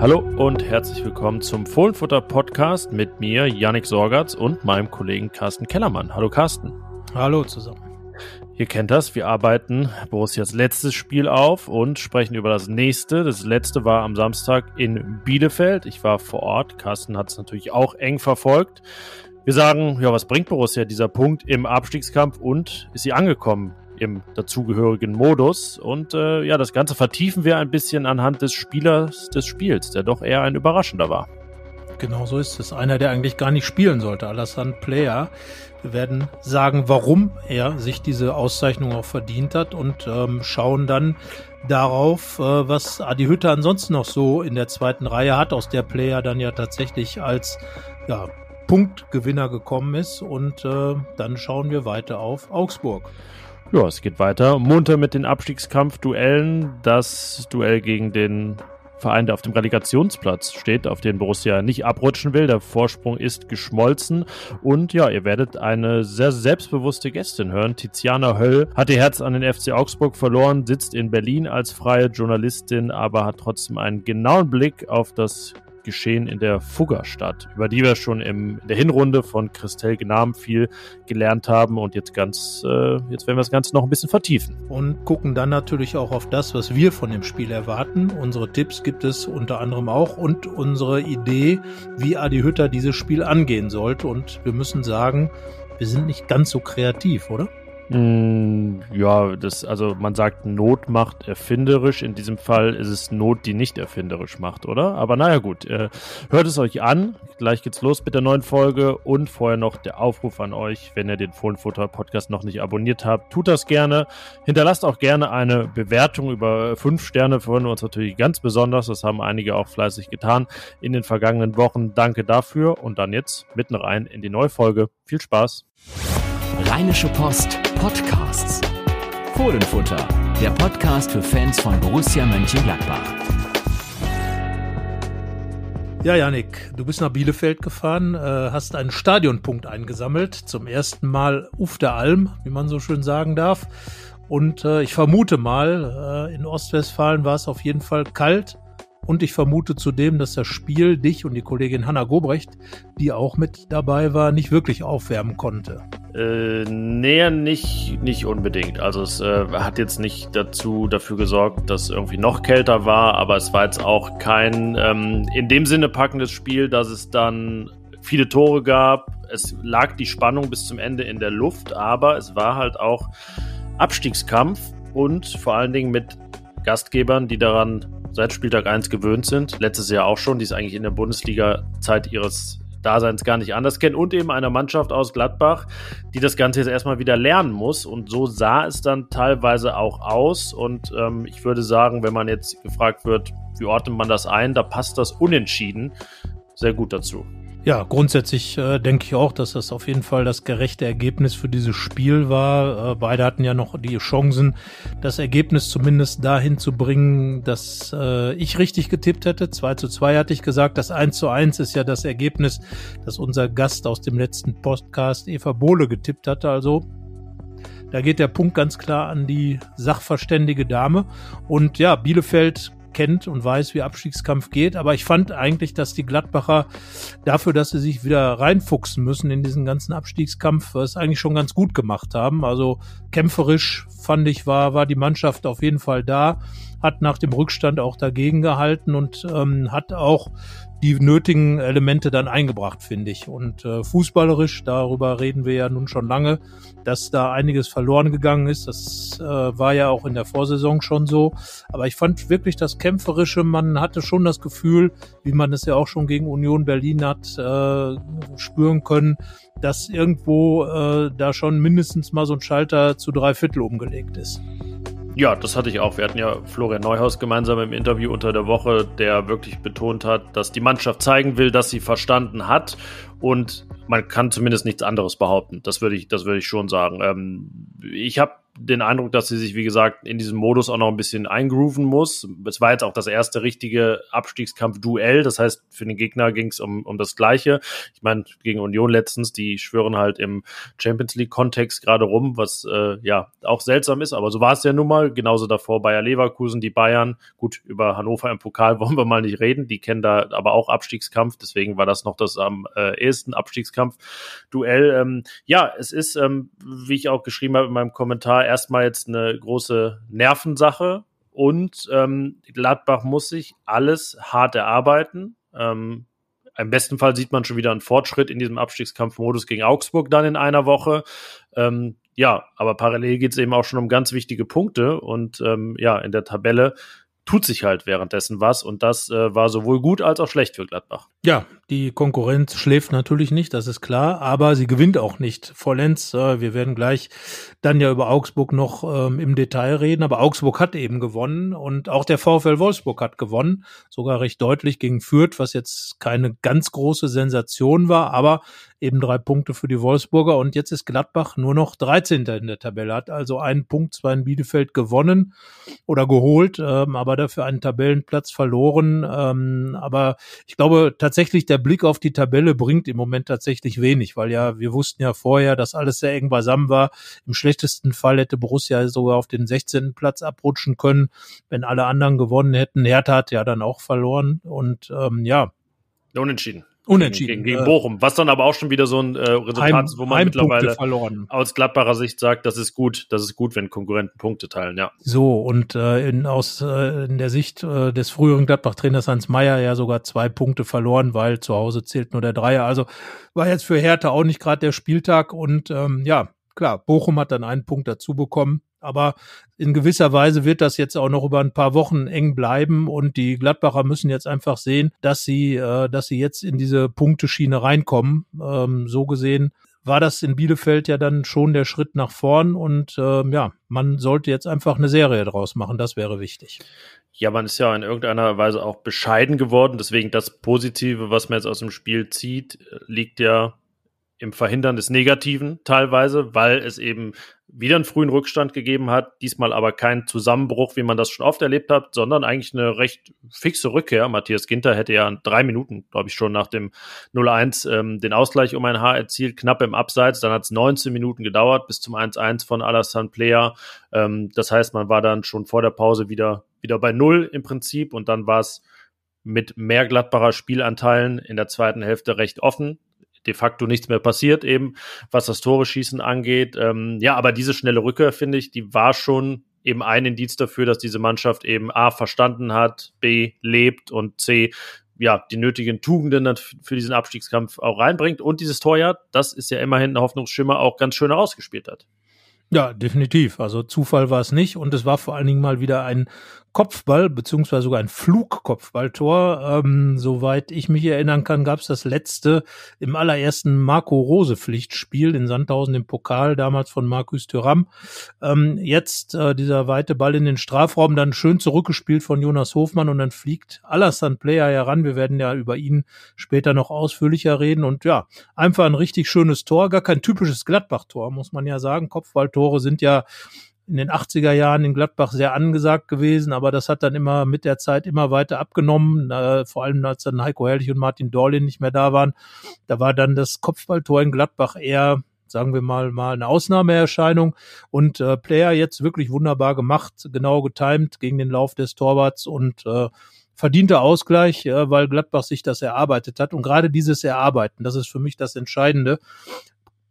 Hallo und herzlich willkommen zum Fohlenfutter Podcast mit mir, Yannick Sorgatz und meinem Kollegen Carsten Kellermann. Hallo Carsten. Hallo zusammen. Ihr kennt das, wir arbeiten Borussias letztes Spiel auf und sprechen über das nächste. Das letzte war am Samstag in Bielefeld. Ich war vor Ort. Carsten hat es natürlich auch eng verfolgt. Wir sagen, ja, was bringt Borussia dieser Punkt im Abstiegskampf und ist sie angekommen im dazugehörigen Modus? Und äh, ja, das Ganze vertiefen wir ein bisschen anhand des Spielers des Spiels, der doch eher ein überraschender war. Genau so ist es. Einer, der eigentlich gar nicht spielen sollte, Alassane Player. Wir werden sagen, warum er sich diese Auszeichnung auch verdient hat und ähm, schauen dann darauf, äh, was Adi Hütte ansonsten noch so in der zweiten Reihe hat, aus der Player dann ja tatsächlich als ja, Punktgewinner gekommen ist. Und äh, dann schauen wir weiter auf Augsburg. Ja, es geht weiter. Munter mit den Abstiegskampf-Duellen. Das Duell gegen den Verein, der auf dem Relegationsplatz steht, auf den Borussia nicht abrutschen will. Der Vorsprung ist geschmolzen. Und ja, ihr werdet eine sehr selbstbewusste Gästin hören. Tiziana Höll hat ihr Herz an den FC Augsburg verloren, sitzt in Berlin als freie Journalistin, aber hat trotzdem einen genauen Blick auf das Geschehen in der Fuggerstadt, über die wir schon im, in der Hinrunde von Christel Gnam viel gelernt haben und jetzt ganz, äh, jetzt werden wir das Ganze noch ein bisschen vertiefen. Und gucken dann natürlich auch auf das, was wir von dem Spiel erwarten. Unsere Tipps gibt es unter anderem auch und unsere Idee, wie Adi Hütter dieses Spiel angehen sollte. Und wir müssen sagen, wir sind nicht ganz so kreativ, oder? Mm, ja, das, also man sagt, Not macht erfinderisch. In diesem Fall ist es Not, die nicht erfinderisch macht, oder? Aber naja, gut. Äh, hört es euch an. Gleich geht's los mit der neuen Folge. Und vorher noch der Aufruf an euch, wenn ihr den Fohlenfutter Podcast noch nicht abonniert habt, tut das gerne. Hinterlasst auch gerne eine Bewertung über fünf Sterne. Freuen wir uns natürlich ganz besonders. Das haben einige auch fleißig getan in den vergangenen Wochen. Danke dafür. Und dann jetzt mitten rein in die neue Folge. Viel Spaß. Rheinische Post Podcasts. Fohlenfutter, der Podcast für Fans von Borussia Mönchengladbach. Ja, Janik, du bist nach Bielefeld gefahren, äh, hast einen Stadionpunkt eingesammelt, zum ersten Mal auf der Alm, wie man so schön sagen darf. Und äh, ich vermute mal, äh, in Ostwestfalen war es auf jeden Fall kalt und ich vermute zudem, dass das Spiel dich und die Kollegin Hanna Gobrecht, die auch mit dabei war, nicht wirklich aufwärmen konnte. Äh, nee, nicht, nicht unbedingt. Also es äh, hat jetzt nicht dazu dafür gesorgt, dass irgendwie noch kälter war, aber es war jetzt auch kein ähm, in dem Sinne packendes Spiel, dass es dann viele Tore gab. Es lag die Spannung bis zum Ende in der Luft, aber es war halt auch Abstiegskampf und vor allen Dingen mit Gastgebern, die daran seit Spieltag 1 gewöhnt sind. Letztes Jahr auch schon, die es eigentlich in der Bundesliga-Zeit ihres Daseins gar nicht anders kennen. Und eben einer Mannschaft aus Gladbach, die das Ganze jetzt erstmal wieder lernen muss. Und so sah es dann teilweise auch aus. Und ähm, ich würde sagen, wenn man jetzt gefragt wird, wie ordnet man das ein, da passt das unentschieden sehr gut dazu. Ja, grundsätzlich äh, denke ich auch, dass das auf jeden Fall das gerechte Ergebnis für dieses Spiel war. Äh, beide hatten ja noch die Chancen, das Ergebnis zumindest dahin zu bringen, dass äh, ich richtig getippt hätte. 2 zu 2 hatte ich gesagt. Das 1 zu 1 ist ja das Ergebnis, das unser Gast aus dem letzten Podcast, Eva Bohle, getippt hatte. Also da geht der Punkt ganz klar an die sachverständige Dame. Und ja, Bielefeld kennt und weiß, wie Abstiegskampf geht. Aber ich fand eigentlich, dass die Gladbacher dafür, dass sie sich wieder reinfuchsen müssen in diesen ganzen Abstiegskampf, es eigentlich schon ganz gut gemacht haben. Also kämpferisch fand ich, war, war die Mannschaft auf jeden Fall da, hat nach dem Rückstand auch dagegen gehalten und ähm, hat auch die nötigen Elemente dann eingebracht, finde ich. Und äh, fußballerisch, darüber reden wir ja nun schon lange, dass da einiges verloren gegangen ist. Das äh, war ja auch in der Vorsaison schon so. Aber ich fand wirklich das Kämpferische, man hatte schon das Gefühl, wie man es ja auch schon gegen Union Berlin hat äh, spüren können, dass irgendwo äh, da schon mindestens mal so ein Schalter zu drei Viertel umgelegt ist. Ja, das hatte ich auch. Wir hatten ja Florian Neuhaus gemeinsam im Interview unter der Woche, der wirklich betont hat, dass die Mannschaft zeigen will, dass sie verstanden hat. Und man kann zumindest nichts anderes behaupten. Das würde ich, das würde ich schon sagen. Ähm, ich habe den Eindruck, dass sie sich, wie gesagt, in diesem Modus auch noch ein bisschen eingrooven muss. Es war jetzt auch das erste richtige Abstiegskampf-Duell. Das heißt, für den Gegner ging es um, um das Gleiche. Ich meine, gegen Union letztens, die schwören halt im Champions League-Kontext gerade rum, was äh, ja auch seltsam ist. Aber so war es ja nun mal. Genauso davor Bayer Leverkusen, die Bayern. Gut, über Hannover im Pokal wollen wir mal nicht reden. Die kennen da aber auch Abstiegskampf. Deswegen war das noch das am äh, ehesten Abstiegskampf-Duell. Ähm, ja, es ist, ähm, wie ich auch geschrieben habe in meinem Kommentar, erstmal jetzt eine große Nervensache und ähm, Gladbach muss sich alles hart erarbeiten. Ähm, im besten Fall sieht man schon wieder einen Fortschritt in diesem Abstiegskampfmodus gegen Augsburg dann in einer Woche. Ähm, ja, aber parallel geht es eben auch schon um ganz wichtige Punkte und ähm, ja, in der Tabelle tut sich halt währenddessen was und das äh, war sowohl gut als auch schlecht für Gladbach. Ja, die Konkurrenz schläft natürlich nicht, das ist klar, aber sie gewinnt auch nicht vollends. Äh, wir werden gleich dann ja über Augsburg noch ähm, im Detail reden, aber Augsburg hat eben gewonnen und auch der VfL Wolfsburg hat gewonnen, sogar recht deutlich gegen Fürth, was jetzt keine ganz große Sensation war, aber eben drei Punkte für die Wolfsburger und jetzt ist Gladbach nur noch 13. in der Tabelle, hat also einen Punkt zwar in Bielefeld gewonnen oder geholt, ähm, aber dafür einen Tabellenplatz verloren. Ähm, aber ich glaube tatsächlich, der Blick auf die Tabelle bringt im Moment tatsächlich wenig, weil ja, wir wussten ja vorher, dass alles sehr eng beisammen war. Im schlechtesten Fall hätte Borussia sogar auf den 16. Platz abrutschen können, wenn alle anderen gewonnen hätten. Hertha hat ja dann auch verloren und ähm, ja. Unentschieden. Unentschieden. Gegen, gegen Bochum. Was dann aber auch schon wieder so ein äh, Resultat Heim, ist, wo man mittlerweile verloren. aus Gladbacher Sicht sagt, das ist gut, das ist gut, wenn Konkurrenten Punkte teilen, ja. So, und äh, in, aus äh, in der Sicht äh, des früheren Gladbach-Trainers Hans Meyer ja sogar zwei Punkte verloren, weil zu Hause zählt nur der Dreier. Also war jetzt für Hertha auch nicht gerade der Spieltag und ähm, ja, klar, Bochum hat dann einen Punkt dazu bekommen. Aber in gewisser Weise wird das jetzt auch noch über ein paar Wochen eng bleiben und die Gladbacher müssen jetzt einfach sehen, dass sie, äh, dass sie jetzt in diese Punkteschiene reinkommen. Ähm, so gesehen war das in Bielefeld ja dann schon der Schritt nach vorn und ähm, ja, man sollte jetzt einfach eine Serie draus machen. Das wäre wichtig. Ja, man ist ja in irgendeiner Weise auch bescheiden geworden. Deswegen das Positive, was man jetzt aus dem Spiel zieht, liegt ja im Verhindern des Negativen teilweise, weil es eben wieder einen frühen Rückstand gegeben hat, diesmal aber kein Zusammenbruch, wie man das schon oft erlebt hat, sondern eigentlich eine recht fixe Rückkehr. Matthias Ginter hätte ja drei Minuten, glaube ich, schon nach dem 0-1 ähm, den Ausgleich um ein Haar erzielt, knapp im Abseits. Dann hat es 19 Minuten gedauert bis zum 1-1 von Alassane Player. Ähm, das heißt, man war dann schon vor der Pause wieder, wieder bei Null im Prinzip und dann war es mit mehr glattbarer Spielanteilen in der zweiten Hälfte recht offen de facto nichts mehr passiert, eben was das Tore schießen angeht. Ähm, ja, aber diese schnelle Rückkehr, finde ich, die war schon eben ein Indiz dafür, dass diese Mannschaft eben A verstanden hat, B lebt und C ja, die nötigen Tugenden für diesen Abstiegskampf auch reinbringt und dieses Tor ja, das ist ja immerhin ein Hoffnungsschimmer, auch ganz schön herausgespielt hat. Ja, definitiv. Also Zufall war es nicht und es war vor allen Dingen mal wieder ein Kopfball, beziehungsweise sogar ein Flugkopfballtor. Ähm, soweit ich mich erinnern kann, gab es das letzte im allerersten Marco Rose Pflichtspiel in Sandhausen im Pokal, damals von Markus Thüram. Ähm, jetzt äh, dieser weite Ball in den Strafraum, dann schön zurückgespielt von Jonas Hofmann und dann fliegt Alassane Player heran. Wir werden ja über ihn später noch ausführlicher reden und ja, einfach ein richtig schönes Tor, gar kein typisches Gladbach-Tor, muss man ja sagen. Kopfballtore sind ja in den 80er Jahren in Gladbach sehr angesagt gewesen, aber das hat dann immer mit der Zeit immer weiter abgenommen, äh, vor allem als dann Heiko Herrlich und Martin Dorlin nicht mehr da waren. Da war dann das Kopfballtor in Gladbach eher sagen wir mal mal eine Ausnahmeerscheinung und äh, Player jetzt wirklich wunderbar gemacht, genau getimt gegen den Lauf des Torwarts und äh, verdienter Ausgleich, äh, weil Gladbach sich das erarbeitet hat und gerade dieses Erarbeiten, das ist für mich das Entscheidende.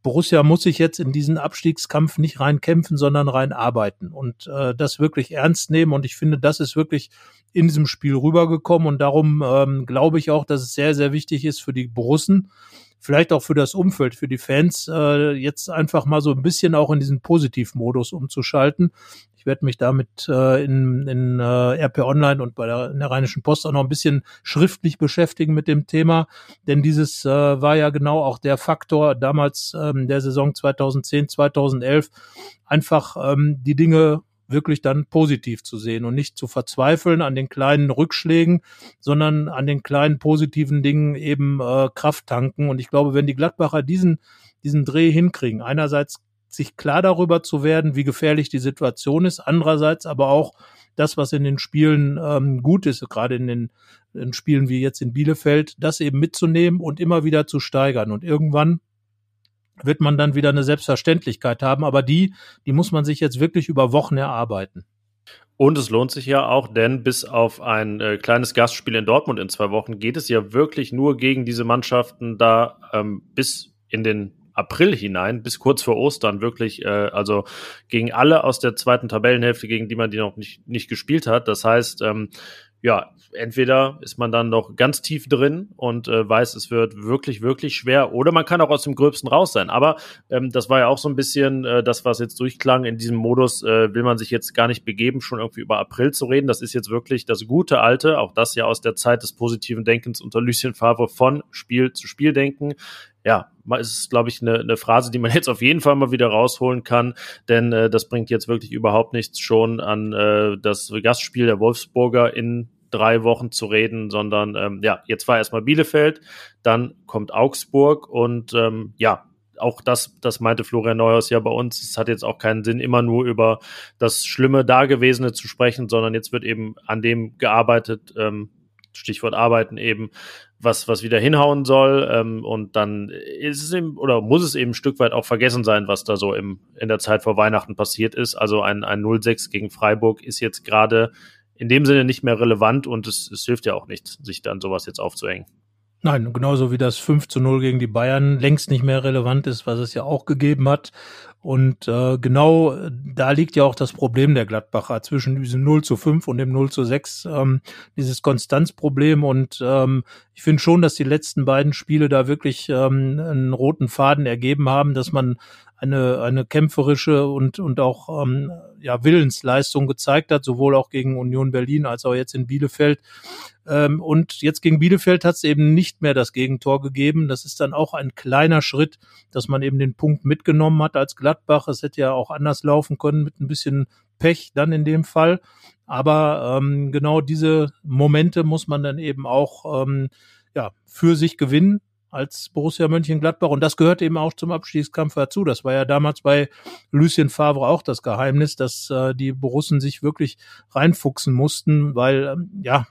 Borussia muss sich jetzt in diesen Abstiegskampf nicht rein kämpfen, sondern rein arbeiten und äh, das wirklich ernst nehmen. Und ich finde, das ist wirklich in diesem Spiel rübergekommen. Und darum ähm, glaube ich auch, dass es sehr, sehr wichtig ist für die Borussen, vielleicht auch für das Umfeld, für die Fans, äh, jetzt einfach mal so ein bisschen auch in diesen Positivmodus umzuschalten. Ich werde mich damit äh, in, in äh, RP Online und bei der, in der Rheinischen Post auch noch ein bisschen schriftlich beschäftigen mit dem Thema, denn dieses äh, war ja genau auch der Faktor damals ähm, der Saison 2010, 2011, einfach ähm, die Dinge wirklich dann positiv zu sehen und nicht zu verzweifeln an den kleinen Rückschlägen, sondern an den kleinen positiven Dingen eben äh, Kraft tanken. Und ich glaube, wenn die Gladbacher diesen, diesen Dreh hinkriegen, einerseits sich klar darüber zu werden, wie gefährlich die Situation ist. Andererseits aber auch das, was in den Spielen ähm, gut ist, gerade in den in Spielen wie jetzt in Bielefeld, das eben mitzunehmen und immer wieder zu steigern. Und irgendwann wird man dann wieder eine Selbstverständlichkeit haben, aber die, die muss man sich jetzt wirklich über Wochen erarbeiten. Und es lohnt sich ja auch, denn bis auf ein äh, kleines Gastspiel in Dortmund in zwei Wochen geht es ja wirklich nur gegen diese Mannschaften da ähm, bis in den April hinein, bis kurz vor Ostern wirklich, äh, also gegen alle aus der zweiten Tabellenhälfte, gegen die man die noch nicht, nicht gespielt hat. Das heißt, ähm, ja, entweder ist man dann noch ganz tief drin und äh, weiß, es wird wirklich, wirklich schwer, oder man kann auch aus dem Gröbsten raus sein. Aber ähm, das war ja auch so ein bisschen äh, das, was jetzt durchklang. In diesem Modus äh, will man sich jetzt gar nicht begeben, schon irgendwie über April zu reden. Das ist jetzt wirklich das gute alte, auch das ja aus der Zeit des positiven Denkens unter Lucien Favre von Spiel zu Spiel denken ja, ist, glaube ich, eine, eine Phrase, die man jetzt auf jeden Fall mal wieder rausholen kann, denn äh, das bringt jetzt wirklich überhaupt nichts schon an äh, das Gastspiel der Wolfsburger in drei Wochen zu reden, sondern ähm, ja, jetzt war erstmal Bielefeld, dann kommt Augsburg und ähm, ja, auch das, das meinte Florian Neuhaus ja bei uns. Es hat jetzt auch keinen Sinn, immer nur über das Schlimme Dagewesene zu sprechen, sondern jetzt wird eben an dem gearbeitet, ähm, Stichwort Arbeiten eben, was, was wieder hinhauen soll. Ähm, und dann ist es eben, oder muss es eben ein Stück weit auch vergessen sein, was da so im, in der Zeit vor Weihnachten passiert ist. Also ein, ein 0-6 gegen Freiburg ist jetzt gerade in dem Sinne nicht mehr relevant und es, es hilft ja auch nicht, sich dann sowas jetzt aufzuhängen. Nein, genauso wie das 5 zu 0 gegen die Bayern längst nicht mehr relevant ist, was es ja auch gegeben hat. Und äh, genau da liegt ja auch das Problem der Gladbacher zwischen diesem 0 zu 5 und dem 0 zu 6, ähm, dieses Konstanzproblem. Und ähm, ich finde schon, dass die letzten beiden Spiele da wirklich ähm, einen roten Faden ergeben haben, dass man eine, eine kämpferische und, und auch ähm, ja, Willensleistung gezeigt hat, sowohl auch gegen Union Berlin als auch jetzt in Bielefeld. Ähm, und jetzt gegen Bielefeld hat es eben nicht mehr das Gegentor gegeben. Das ist dann auch ein kleiner Schritt, dass man eben den Punkt mitgenommen hat als Gladbach. Es hätte ja auch anders laufen können mit ein bisschen Pech dann in dem Fall. Aber ähm, genau diese Momente muss man dann eben auch ähm, ja, für sich gewinnen als Borussia Mönchengladbach. Und das gehört eben auch zum Abstiegskampf dazu. Das war ja damals bei Lucien Favre auch das Geheimnis, dass äh, die Borussen sich wirklich reinfuchsen mussten, weil, ähm, ja,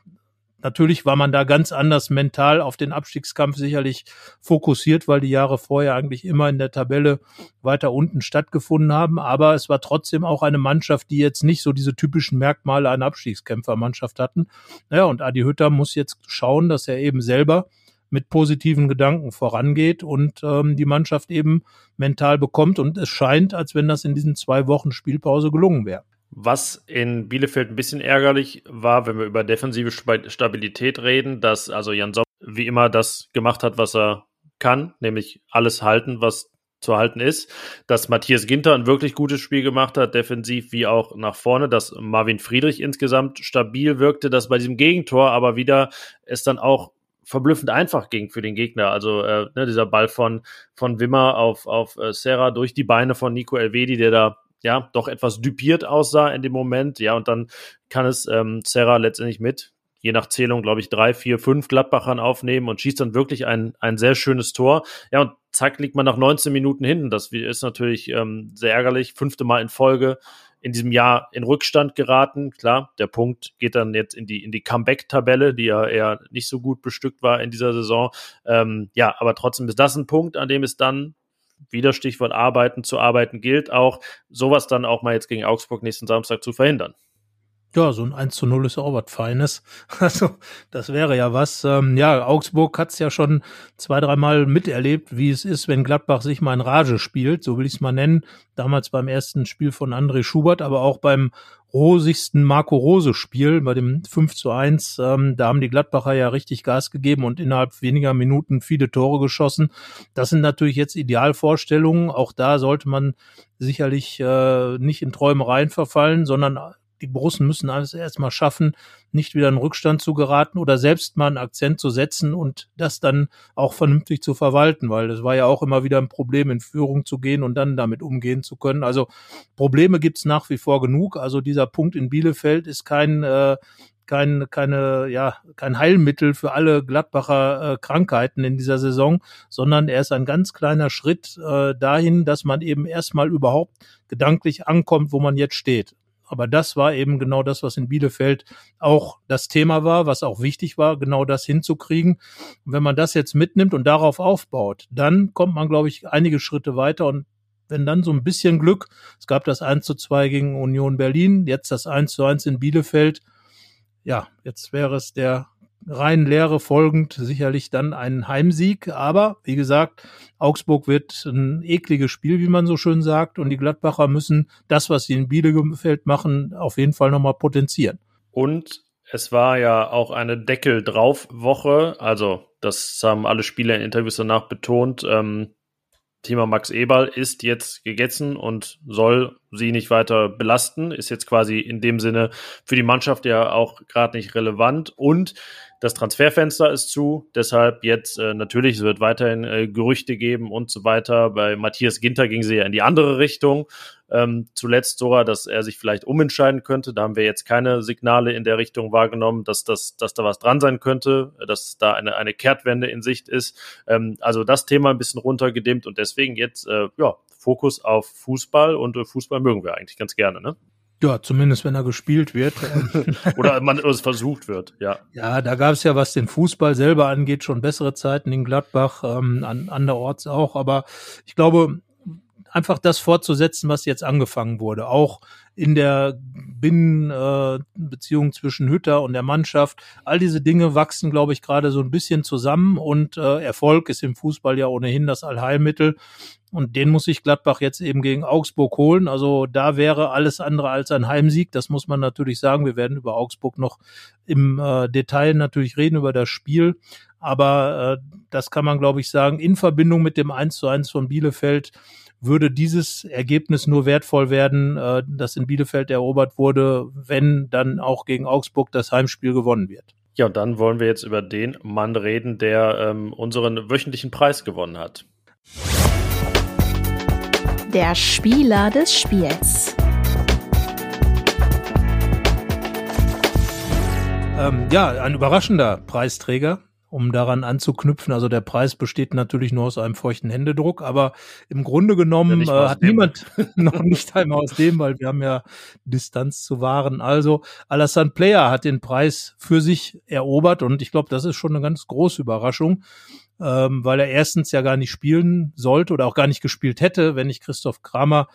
Natürlich war man da ganz anders mental auf den Abstiegskampf sicherlich fokussiert, weil die Jahre vorher eigentlich immer in der Tabelle weiter unten stattgefunden haben. Aber es war trotzdem auch eine Mannschaft, die jetzt nicht so diese typischen Merkmale einer Abstiegskämpfermannschaft hatten. Naja, und Adi Hütter muss jetzt schauen, dass er eben selber mit positiven Gedanken vorangeht und ähm, die Mannschaft eben mental bekommt. Und es scheint, als wenn das in diesen zwei Wochen Spielpause gelungen wäre. Was in Bielefeld ein bisschen ärgerlich war, wenn wir über defensive Stabilität reden, dass also Jan Sommer wie immer das gemacht hat, was er kann, nämlich alles halten, was zu halten ist, dass Matthias Ginter ein wirklich gutes Spiel gemacht hat, defensiv wie auch nach vorne, dass Marvin Friedrich insgesamt stabil wirkte, dass bei diesem Gegentor aber wieder es dann auch verblüffend einfach ging für den Gegner. Also äh, ne, dieser Ball von, von Wimmer auf, auf äh, Serra durch die Beine von Nico Elvedi, der da ja doch etwas düpiert aussah in dem Moment. Ja, und dann kann es ähm, Serra letztendlich mit, je nach Zählung, glaube ich, drei, vier, fünf Gladbachern aufnehmen und schießt dann wirklich ein, ein sehr schönes Tor. Ja, und zack, liegt man nach 19 Minuten hinten. Das ist natürlich ähm, sehr ärgerlich. Fünfte Mal in Folge in diesem Jahr in Rückstand geraten. Klar, der Punkt geht dann jetzt in die, in die Comeback-Tabelle, die ja eher nicht so gut bestückt war in dieser Saison. Ähm, ja, aber trotzdem ist das ein Punkt, an dem es dann wieder Stichwort arbeiten zu arbeiten gilt, auch sowas dann auch mal jetzt gegen Augsburg nächsten Samstag zu verhindern. Ja, so ein 1 zu 0 ist auch was Feines. Also, das wäre ja was. Ähm, ja, Augsburg hat es ja schon zwei, dreimal miterlebt, wie es ist, wenn Gladbach sich mal in Rage spielt, so will ich es mal nennen. Damals beim ersten Spiel von André Schubert, aber auch beim rosigsten Marco Rose Spiel, bei dem 5 zu 1. Ähm, da haben die Gladbacher ja richtig Gas gegeben und innerhalb weniger Minuten viele Tore geschossen. Das sind natürlich jetzt Idealvorstellungen. Auch da sollte man sicherlich äh, nicht in Träumereien verfallen, sondern die Borussen müssen alles erstmal schaffen, nicht wieder in Rückstand zu geraten oder selbst mal einen Akzent zu setzen und das dann auch vernünftig zu verwalten, weil das war ja auch immer wieder ein Problem, in Führung zu gehen und dann damit umgehen zu können. Also Probleme gibt's nach wie vor genug. Also dieser Punkt in Bielefeld ist kein, äh, kein, keine, ja, kein Heilmittel für alle Gladbacher äh, Krankheiten in dieser Saison, sondern er ist ein ganz kleiner Schritt äh, dahin, dass man eben erstmal überhaupt gedanklich ankommt, wo man jetzt steht. Aber das war eben genau das, was in Bielefeld auch das Thema war, was auch wichtig war, genau das hinzukriegen. Und wenn man das jetzt mitnimmt und darauf aufbaut, dann kommt man, glaube ich, einige Schritte weiter und wenn dann so ein bisschen Glück, es gab das 1 zu 2 gegen Union Berlin, jetzt das 1 zu 1 in Bielefeld, ja, jetzt wäre es der rein Lehre folgend sicherlich dann ein Heimsieg. Aber wie gesagt, Augsburg wird ein ekliges Spiel, wie man so schön sagt. Und die Gladbacher müssen das, was sie in Bielefeld machen, auf jeden Fall nochmal potenzieren. Und es war ja auch eine Deckel drauf Woche. Also, das haben alle Spieler in Interviews danach betont. Ähm, Thema Max Eberl ist jetzt gegessen und soll sie nicht weiter belasten. Ist jetzt quasi in dem Sinne für die Mannschaft ja auch gerade nicht relevant. Und das Transferfenster ist zu, deshalb jetzt äh, natürlich, es wird weiterhin äh, Gerüchte geben und so weiter. Bei Matthias Ginter ging sie ja in die andere Richtung. Ähm, zuletzt sogar, dass er sich vielleicht umentscheiden könnte. Da haben wir jetzt keine Signale in der Richtung wahrgenommen, dass, das, dass da was dran sein könnte, dass da eine, eine Kehrtwende in Sicht ist. Ähm, also das Thema ein bisschen runtergedimmt und deswegen jetzt äh, ja, Fokus auf Fußball und äh, Fußball mögen wir eigentlich ganz gerne, ne? Ja, zumindest wenn er gespielt wird. Oder man es versucht wird, ja. Ja, da gab es ja, was den Fußball selber angeht, schon bessere Zeiten in Gladbach, ähm, an, anderorts auch. Aber ich glaube, einfach das fortzusetzen, was jetzt angefangen wurde. Auch in der Binnenbeziehung äh, zwischen Hütter und der Mannschaft. All diese Dinge wachsen, glaube ich, gerade so ein bisschen zusammen und äh, Erfolg ist im Fußball ja ohnehin das Allheilmittel. Und den muss sich Gladbach jetzt eben gegen Augsburg holen. Also da wäre alles andere als ein Heimsieg. Das muss man natürlich sagen. Wir werden über Augsburg noch im äh, Detail natürlich reden, über das Spiel. Aber äh, das kann man, glaube ich, sagen, in Verbindung mit dem 1 zu 1 von Bielefeld würde dieses Ergebnis nur wertvoll werden, äh, das in Bielefeld erobert wurde, wenn dann auch gegen Augsburg das Heimspiel gewonnen wird. Ja, und dann wollen wir jetzt über den Mann reden, der ähm, unseren wöchentlichen Preis gewonnen hat. Der Spieler des Spiels. Ähm, ja, ein überraschender Preisträger um daran anzuknüpfen. Also der Preis besteht natürlich nur aus einem feuchten Händedruck, aber im Grunde genommen äh, hat niemand noch nicht einmal aus dem, weil wir haben ja Distanz zu wahren. Also Alassane Player hat den Preis für sich erobert und ich glaube, das ist schon eine ganz große Überraschung. Ähm, weil er erstens ja gar nicht spielen sollte oder auch gar nicht gespielt hätte, wenn nicht Christoph Kramer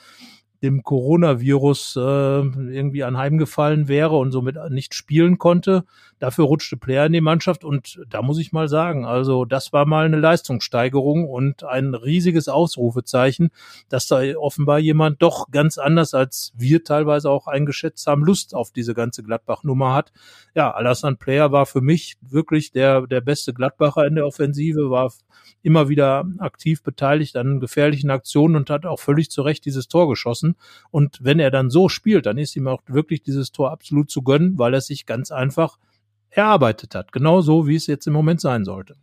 dem Coronavirus äh, irgendwie anheimgefallen wäre und somit nicht spielen konnte. Dafür rutschte Player in die Mannschaft und da muss ich mal sagen, also das war mal eine Leistungssteigerung und ein riesiges Ausrufezeichen, dass da offenbar jemand doch ganz anders als wir teilweise auch eingeschätzt haben, Lust auf diese ganze Gladbach-Nummer hat. Ja, Alassane Player war für mich wirklich der, der beste Gladbacher in der Offensive, war immer wieder aktiv beteiligt an gefährlichen Aktionen und hat auch völlig zu Recht dieses Tor geschossen. Und wenn er dann so spielt, dann ist ihm auch wirklich dieses Tor absolut zu gönnen, weil er sich ganz einfach erarbeitet hat. Genau so, wie es jetzt im Moment sein sollte.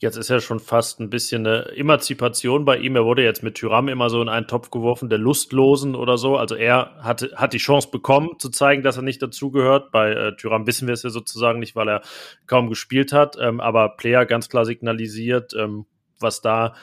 Jetzt ist ja schon fast ein bisschen eine Emanzipation bei ihm. Er wurde jetzt mit Tyram immer so in einen Topf geworfen, der Lustlosen oder so. Also er hatte, hat die Chance bekommen, zu zeigen, dass er nicht dazugehört. Bei äh, Tyram wissen wir es ja sozusagen nicht, weil er kaum gespielt hat. Ähm, aber Player ganz klar signalisiert, ähm, was da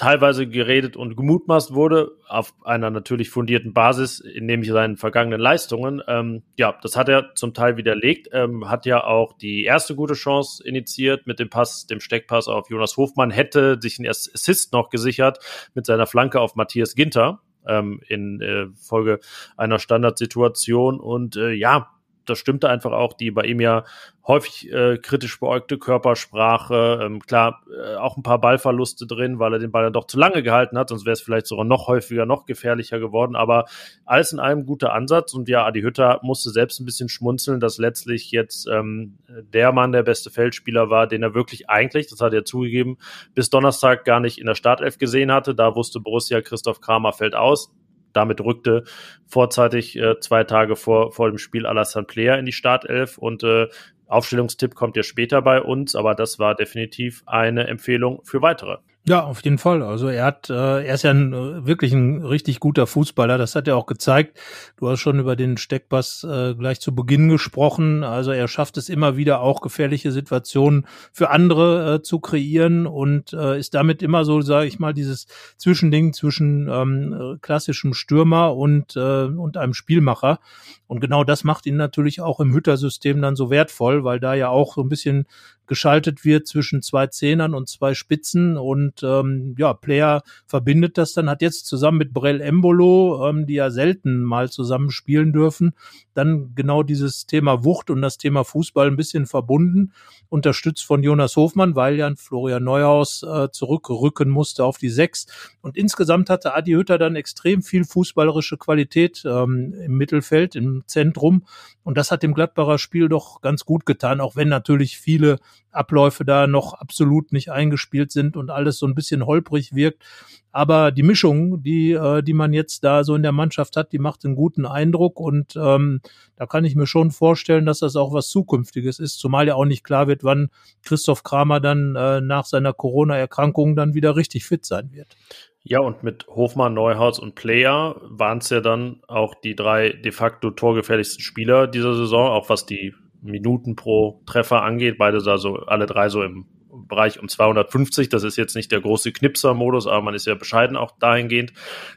teilweise geredet und gemutmaßt wurde, auf einer natürlich fundierten Basis, nämlich seinen vergangenen Leistungen. Ähm, ja, das hat er zum Teil widerlegt, ähm, hat ja auch die erste gute Chance initiiert mit dem Pass, dem Steckpass auf Jonas Hofmann, hätte sich einen Assist noch gesichert mit seiner Flanke auf Matthias Ginter ähm, in äh, Folge einer Standardsituation. Und äh, ja, das stimmte einfach auch, die bei ihm ja häufig äh, kritisch beäugte Körpersprache. Ähm, klar, äh, auch ein paar Ballverluste drin, weil er den Ball dann doch zu lange gehalten hat, sonst wäre es vielleicht sogar noch häufiger, noch gefährlicher geworden. Aber alles in allem guter Ansatz. Und ja, Adi Hütter musste selbst ein bisschen schmunzeln, dass letztlich jetzt ähm, der Mann der beste Feldspieler war, den er wirklich eigentlich, das hat er zugegeben, bis Donnerstag gar nicht in der Startelf gesehen hatte. Da wusste Borussia, Christoph Kramer fällt aus damit rückte vorzeitig äh, zwei Tage vor, vor dem Spiel Alassane Player in die Startelf und äh, Aufstellungstipp kommt ja später bei uns, aber das war definitiv eine Empfehlung für weitere. Ja, auf jeden Fall. Also er hat, äh, er ist ja ein, äh, wirklich ein richtig guter Fußballer. Das hat er auch gezeigt. Du hast schon über den Steckpass äh, gleich zu Beginn gesprochen. Also er schafft es immer wieder auch gefährliche Situationen für andere äh, zu kreieren und äh, ist damit immer so, sage ich mal, dieses Zwischending zwischen ähm, klassischem Stürmer und äh, und einem Spielmacher. Und genau das macht ihn natürlich auch im Hüttersystem dann so wertvoll, weil da ja auch so ein bisschen geschaltet wird zwischen zwei Zehnern und zwei Spitzen und ähm, ja, Player verbindet das dann, hat jetzt zusammen mit Brell Embolo, ähm, die ja selten mal zusammen spielen dürfen, dann genau dieses Thema Wucht und das Thema Fußball ein bisschen verbunden, unterstützt von Jonas Hofmann, weil ja Florian Neuhaus äh, zurückrücken musste auf die Sechs. Und insgesamt hatte Adi Hütter dann extrem viel fußballerische Qualität ähm, im Mittelfeld, im Zentrum. Und das hat dem Gladbacher Spiel doch ganz gut getan, auch wenn natürlich viele Abläufe da noch absolut nicht eingespielt sind und alles so ein bisschen holprig wirkt. Aber die Mischung, die, äh, die man jetzt da so in der Mannschaft hat, die macht einen guten Eindruck und ähm, da kann ich mir schon vorstellen, dass das auch was Zukünftiges ist, zumal ja auch nicht klar wird, wann Christoph Kramer dann äh, nach seiner Corona-Erkrankung dann wieder richtig fit sein wird. Ja, und mit Hofmann, Neuhaus und Player waren es ja dann auch die drei de facto torgefährlichsten Spieler dieser Saison, auch was die Minuten pro Treffer angeht. Beide da so, alle drei so im Bereich um 250. Das ist jetzt nicht der große Knipser-Modus, aber man ist ja bescheiden auch dahingehend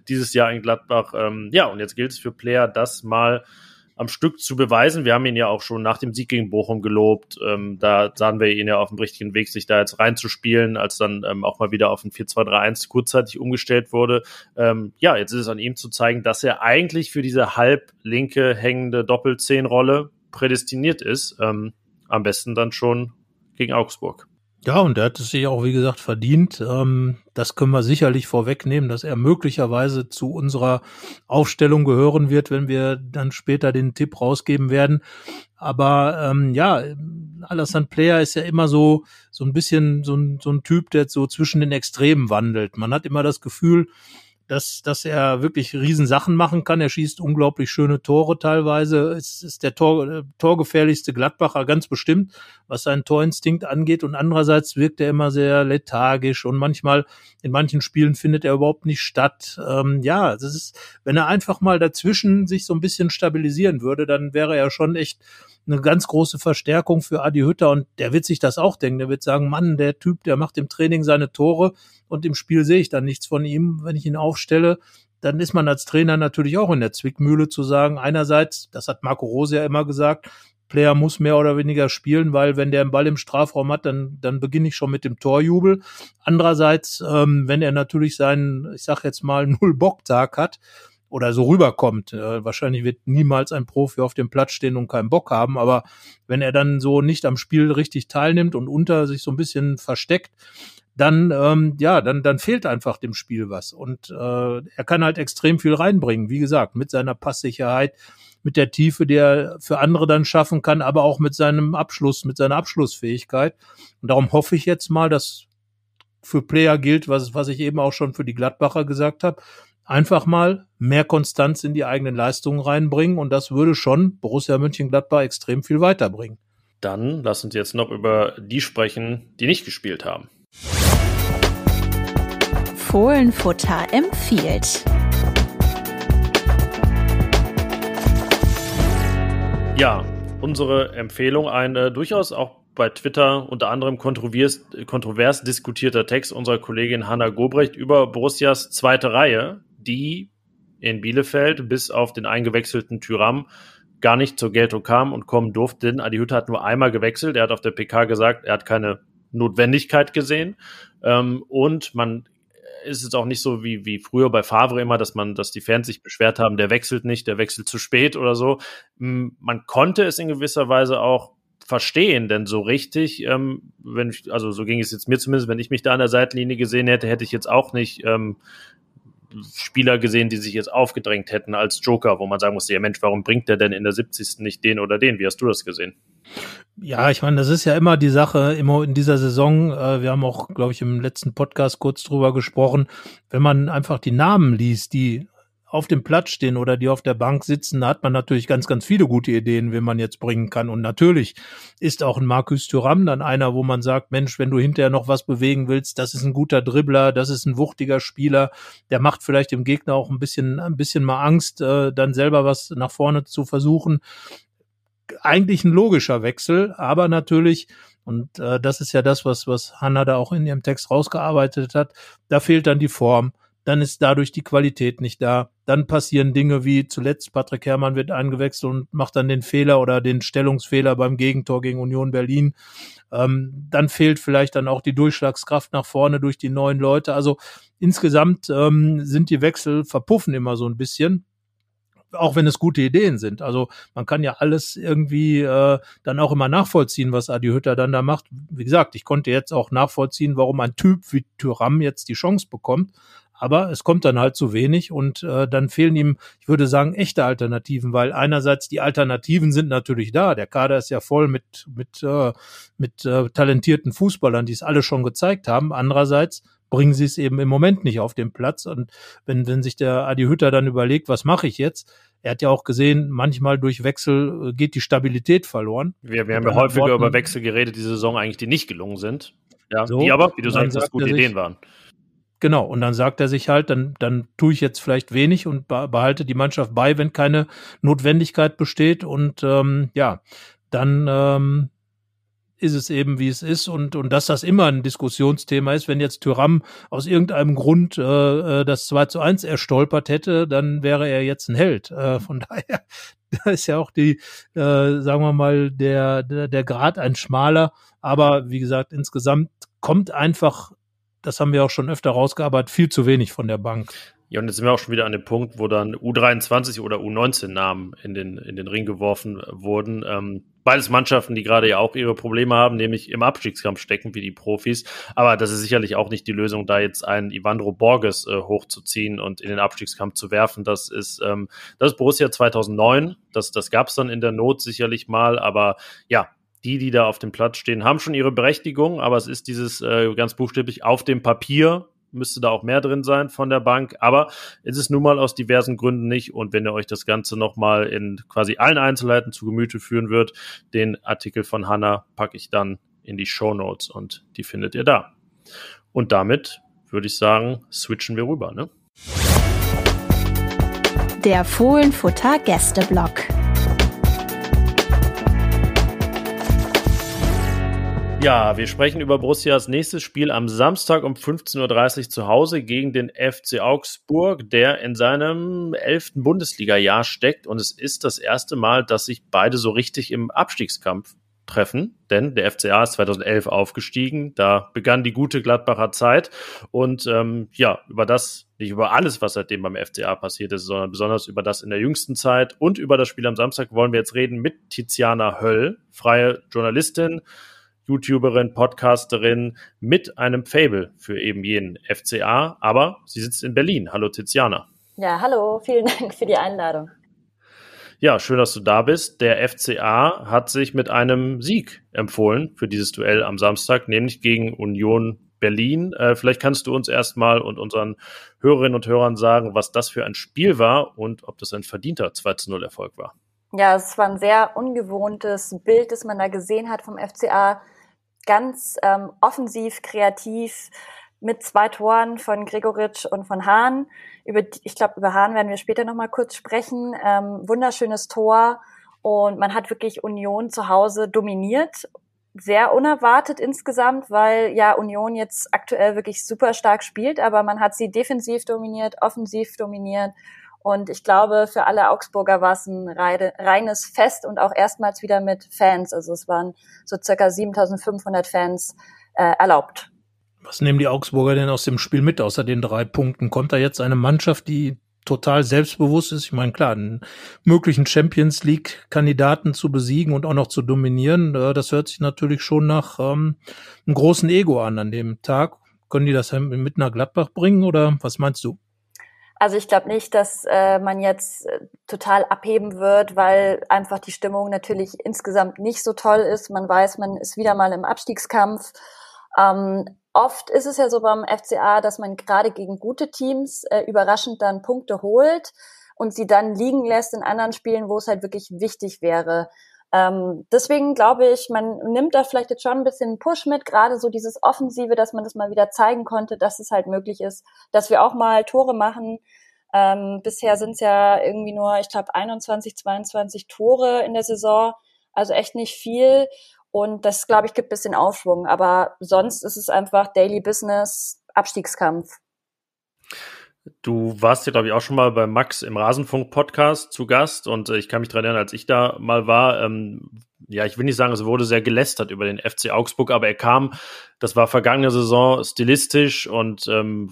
dieses Jahr in Gladbach. Ähm, ja, und jetzt gilt es für Player, das mal am Stück zu beweisen. Wir haben ihn ja auch schon nach dem Sieg gegen Bochum gelobt. Ähm, da sahen wir ihn ja auf dem richtigen Weg, sich da jetzt reinzuspielen, als dann ähm, auch mal wieder auf ein 4-2-3-1 kurzzeitig umgestellt wurde. Ähm, ja, jetzt ist es an ihm zu zeigen, dass er eigentlich für diese halb linke hängende Doppel-10-Rolle prädestiniert ist. Ähm, am besten dann schon gegen Augsburg. Ja, und er hat es sich auch, wie gesagt, verdient. Ähm, das können wir sicherlich vorwegnehmen, dass er möglicherweise zu unserer Aufstellung gehören wird, wenn wir dann später den Tipp rausgeben werden. Aber ähm, ja, Alassane Player ist ja immer so so ein bisschen so ein, so ein Typ, der so zwischen den Extremen wandelt. Man hat immer das Gefühl, dass, dass er wirklich Riesensachen machen kann. Er schießt unglaublich schöne Tore teilweise. Es ist der Tor, äh, torgefährlichste Gladbacher ganz bestimmt, was seinen Torinstinkt angeht. Und andererseits wirkt er immer sehr lethargisch und manchmal in manchen Spielen findet er überhaupt nicht statt. Ähm, ja, das ist, wenn er einfach mal dazwischen sich so ein bisschen stabilisieren würde, dann wäre er schon echt eine ganz große Verstärkung für Adi Hütter und der wird sich das auch denken. Der wird sagen, Mann, der Typ, der macht im Training seine Tore und im Spiel sehe ich dann nichts von ihm, wenn ich ihn aufstelle. Dann ist man als Trainer natürlich auch in der Zwickmühle zu sagen, einerseits, das hat Marco Rose ja immer gesagt, Player muss mehr oder weniger spielen, weil wenn der einen Ball im Strafraum hat, dann, dann beginne ich schon mit dem Torjubel. Andererseits, ähm, wenn er natürlich seinen, ich sag jetzt mal, Null-Bock-Tag hat, oder so rüberkommt. Äh, wahrscheinlich wird niemals ein Profi auf dem Platz stehen und keinen Bock haben, aber wenn er dann so nicht am Spiel richtig teilnimmt und unter sich so ein bisschen versteckt, dann ähm, ja, dann dann fehlt einfach dem Spiel was und äh, er kann halt extrem viel reinbringen, wie gesagt, mit seiner Passsicherheit, mit der Tiefe, die er für andere dann schaffen kann, aber auch mit seinem Abschluss, mit seiner Abschlussfähigkeit und darum hoffe ich jetzt mal, dass für Player gilt, was was ich eben auch schon für die Gladbacher gesagt habe, einfach mal mehr Konstanz in die eigenen Leistungen reinbringen und das würde schon Borussia Mönchengladbach extrem viel weiterbringen. Dann lass uns jetzt noch über die sprechen, die nicht gespielt haben. Fohlenfutter empfiehlt. Ja, unsere Empfehlung, eine durchaus auch bei Twitter unter anderem kontrovers, kontrovers diskutierter Text unserer Kollegin Hanna Gobrecht über Borussias zweite Reihe, die in Bielefeld bis auf den eingewechselten Tyram gar nicht zur Geltung kam und kommen durfte. Denn Adi Hütte hat nur einmal gewechselt. Er hat auf der PK gesagt, er hat keine Notwendigkeit gesehen. Ähm, und man ist es auch nicht so wie, wie früher bei Favre immer, dass man, dass die Fans sich beschwert haben, der wechselt nicht, der wechselt zu spät oder so. Man konnte es in gewisser Weise auch verstehen, denn so richtig, ähm, wenn ich, also so ging es jetzt mir zumindest, wenn ich mich da an der Seitenlinie gesehen hätte, hätte ich jetzt auch nicht ähm, Spieler gesehen, die sich jetzt aufgedrängt hätten als Joker, wo man sagen musste, ja Mensch, warum bringt der denn in der 70. nicht den oder den? Wie hast du das gesehen? Ja, ich meine, das ist ja immer die Sache, immer in dieser Saison, äh, wir haben auch, glaube ich, im letzten Podcast kurz drüber gesprochen, wenn man einfach die Namen liest, die auf dem Platz stehen oder die auf der Bank sitzen, da hat man natürlich ganz, ganz viele gute Ideen, wie man jetzt bringen kann. Und natürlich ist auch ein Markus Thuram dann einer, wo man sagt, Mensch, wenn du hinterher noch was bewegen willst, das ist ein guter Dribbler, das ist ein wuchtiger Spieler, der macht vielleicht dem Gegner auch ein bisschen, ein bisschen mal Angst, äh, dann selber was nach vorne zu versuchen. Eigentlich ein logischer Wechsel, aber natürlich und äh, das ist ja das, was, was Hanna da auch in ihrem Text rausgearbeitet hat. Da fehlt dann die Form dann ist dadurch die Qualität nicht da. Dann passieren Dinge wie zuletzt Patrick Herrmann wird eingewechselt und macht dann den Fehler oder den Stellungsfehler beim Gegentor gegen Union Berlin. Ähm, dann fehlt vielleicht dann auch die Durchschlagskraft nach vorne durch die neuen Leute. Also insgesamt ähm, sind die Wechsel verpuffen immer so ein bisschen auch wenn es gute Ideen sind. Also man kann ja alles irgendwie äh, dann auch immer nachvollziehen, was Adi Hütter dann da macht. Wie gesagt, ich konnte jetzt auch nachvollziehen, warum ein Typ wie Tyram jetzt die Chance bekommt aber es kommt dann halt zu wenig und äh, dann fehlen ihm, ich würde sagen, echte Alternativen, weil einerseits die Alternativen sind natürlich da. Der Kader ist ja voll mit mit äh, mit äh, talentierten Fußballern, die es alle schon gezeigt haben. Andererseits bringen sie es eben im Moment nicht auf den Platz und wenn wenn sich der Adi Hütter dann überlegt, was mache ich jetzt? Er hat ja auch gesehen, manchmal durch Wechsel äh, geht die Stabilität verloren. Wir, wir haben ja häufiger Worten, über Wechsel geredet, die Saison eigentlich, die nicht gelungen sind. Ja, so, die aber, wie du sagst, gute Ideen waren. Genau, und dann sagt er sich halt, dann, dann tue ich jetzt vielleicht wenig und behalte die Mannschaft bei, wenn keine Notwendigkeit besteht. Und ähm, ja, dann ähm, ist es eben, wie es ist. Und, und dass das immer ein Diskussionsthema ist, wenn jetzt Tyram aus irgendeinem Grund äh, äh das 2 zu 1 erstolpert hätte, dann wäre er jetzt ein Held. Äh, von daher, da ist ja auch die, äh, sagen wir mal, der, der, der Grad ein schmaler. Aber wie gesagt, insgesamt kommt einfach das haben wir auch schon öfter rausgearbeitet, viel zu wenig von der Bank. Ja, und jetzt sind wir auch schon wieder an dem Punkt, wo dann U23 oder U19-Namen in den, in den Ring geworfen wurden. Ähm, beides Mannschaften, die gerade ja auch ihre Probleme haben, nämlich im Abstiegskampf stecken, wie die Profis. Aber das ist sicherlich auch nicht die Lösung, da jetzt einen Ivandro Borges äh, hochzuziehen und in den Abstiegskampf zu werfen. Das ist, ähm, das ist Borussia 2009. Das, das gab es dann in der Not sicherlich mal. Aber ja, die, die da auf dem Platz stehen, haben schon ihre Berechtigung, aber es ist dieses äh, ganz buchstäblich auf dem Papier müsste da auch mehr drin sein von der Bank, aber es ist nun mal aus diversen Gründen nicht und wenn ihr euch das Ganze nochmal in quasi allen Einzelheiten zu Gemüte führen wird, den Artikel von Hanna packe ich dann in die Show Notes und die findet ihr da. Und damit würde ich sagen, switchen wir rüber, ne? Der Fohlenfutter Gästeblock. Ja, wir sprechen über Borussias nächstes Spiel am Samstag um 15.30 Uhr zu Hause gegen den FC Augsburg, der in seinem elften Bundesliga-Jahr steckt. Und es ist das erste Mal, dass sich beide so richtig im Abstiegskampf treffen, denn der FCA ist 2011 aufgestiegen, da begann die gute Gladbacher Zeit. Und ähm, ja, über das, nicht über alles, was seitdem beim FCA passiert ist, sondern besonders über das in der jüngsten Zeit und über das Spiel am Samstag wollen wir jetzt reden mit Tiziana Höll, freie Journalistin, YouTuberin, Podcasterin mit einem Fable für eben jeden FCA, aber sie sitzt in Berlin. Hallo Tiziana. Ja, hallo, vielen Dank für die Einladung. Ja, schön, dass du da bist. Der FCA hat sich mit einem Sieg empfohlen für dieses Duell am Samstag, nämlich gegen Union Berlin. Äh, vielleicht kannst du uns erstmal und unseren Hörerinnen und Hörern sagen, was das für ein Spiel war und ob das ein verdienter 2 0 Erfolg war. Ja, es war ein sehr ungewohntes Bild, das man da gesehen hat vom FCA ganz ähm, offensiv, kreativ mit zwei Toren von Gregoritsch und von Hahn. Über, ich glaube, über Hahn werden wir später nochmal kurz sprechen. Ähm, wunderschönes Tor und man hat wirklich Union zu Hause dominiert. Sehr unerwartet insgesamt, weil ja Union jetzt aktuell wirklich super stark spielt, aber man hat sie defensiv dominiert, offensiv dominiert und ich glaube, für alle Augsburger war es ein reines Fest und auch erstmals wieder mit Fans. Also es waren so circa 7500 Fans äh, erlaubt. Was nehmen die Augsburger denn aus dem Spiel mit, außer den drei Punkten? Kommt da jetzt eine Mannschaft, die total selbstbewusst ist? Ich meine, klar, einen möglichen Champions League-Kandidaten zu besiegen und auch noch zu dominieren, äh, das hört sich natürlich schon nach ähm, einem großen Ego an an dem Tag. Können die das mit nach Gladbach bringen oder was meinst du? Also ich glaube nicht, dass äh, man jetzt äh, total abheben wird, weil einfach die Stimmung natürlich insgesamt nicht so toll ist. Man weiß, man ist wieder mal im Abstiegskampf. Ähm, oft ist es ja so beim FCA, dass man gerade gegen gute Teams äh, überraschend dann Punkte holt und sie dann liegen lässt in anderen Spielen, wo es halt wirklich wichtig wäre. Ähm, deswegen glaube ich, man nimmt da vielleicht jetzt schon ein bisschen Push mit, gerade so dieses Offensive, dass man das mal wieder zeigen konnte, dass es halt möglich ist, dass wir auch mal Tore machen. Ähm, bisher sind es ja irgendwie nur, ich glaube, 21, 22 Tore in der Saison, also echt nicht viel. Und das, glaube ich, gibt bisschen Aufschwung. Aber sonst ist es einfach Daily Business, Abstiegskampf. Du warst ja, glaube ich, auch schon mal bei Max im Rasenfunk-Podcast zu Gast und äh, ich kann mich daran erinnern, als ich da mal war, ähm, ja, ich will nicht sagen, es wurde sehr gelästert über den FC Augsburg, aber er kam, das war vergangene Saison stilistisch und ähm,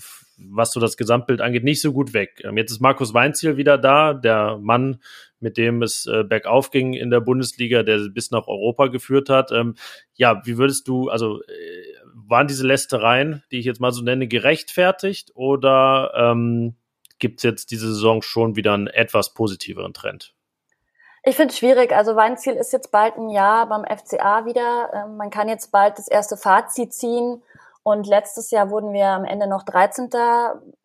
was so das Gesamtbild angeht, nicht so gut weg. Ähm, jetzt ist Markus Weinziel wieder da, der Mann, mit dem es äh, bergauf ging in der Bundesliga, der bis nach Europa geführt hat. Ähm, ja, wie würdest du, also äh, waren diese Lästereien, die ich jetzt mal so nenne, gerechtfertigt oder ähm, gibt es jetzt diese Saison schon wieder einen etwas positiveren Trend? Ich finde es schwierig. Also Weinziel ist jetzt bald ein Jahr beim FCA wieder. Ähm, man kann jetzt bald das erste Fazit ziehen. Und letztes Jahr wurden wir am Ende noch 13.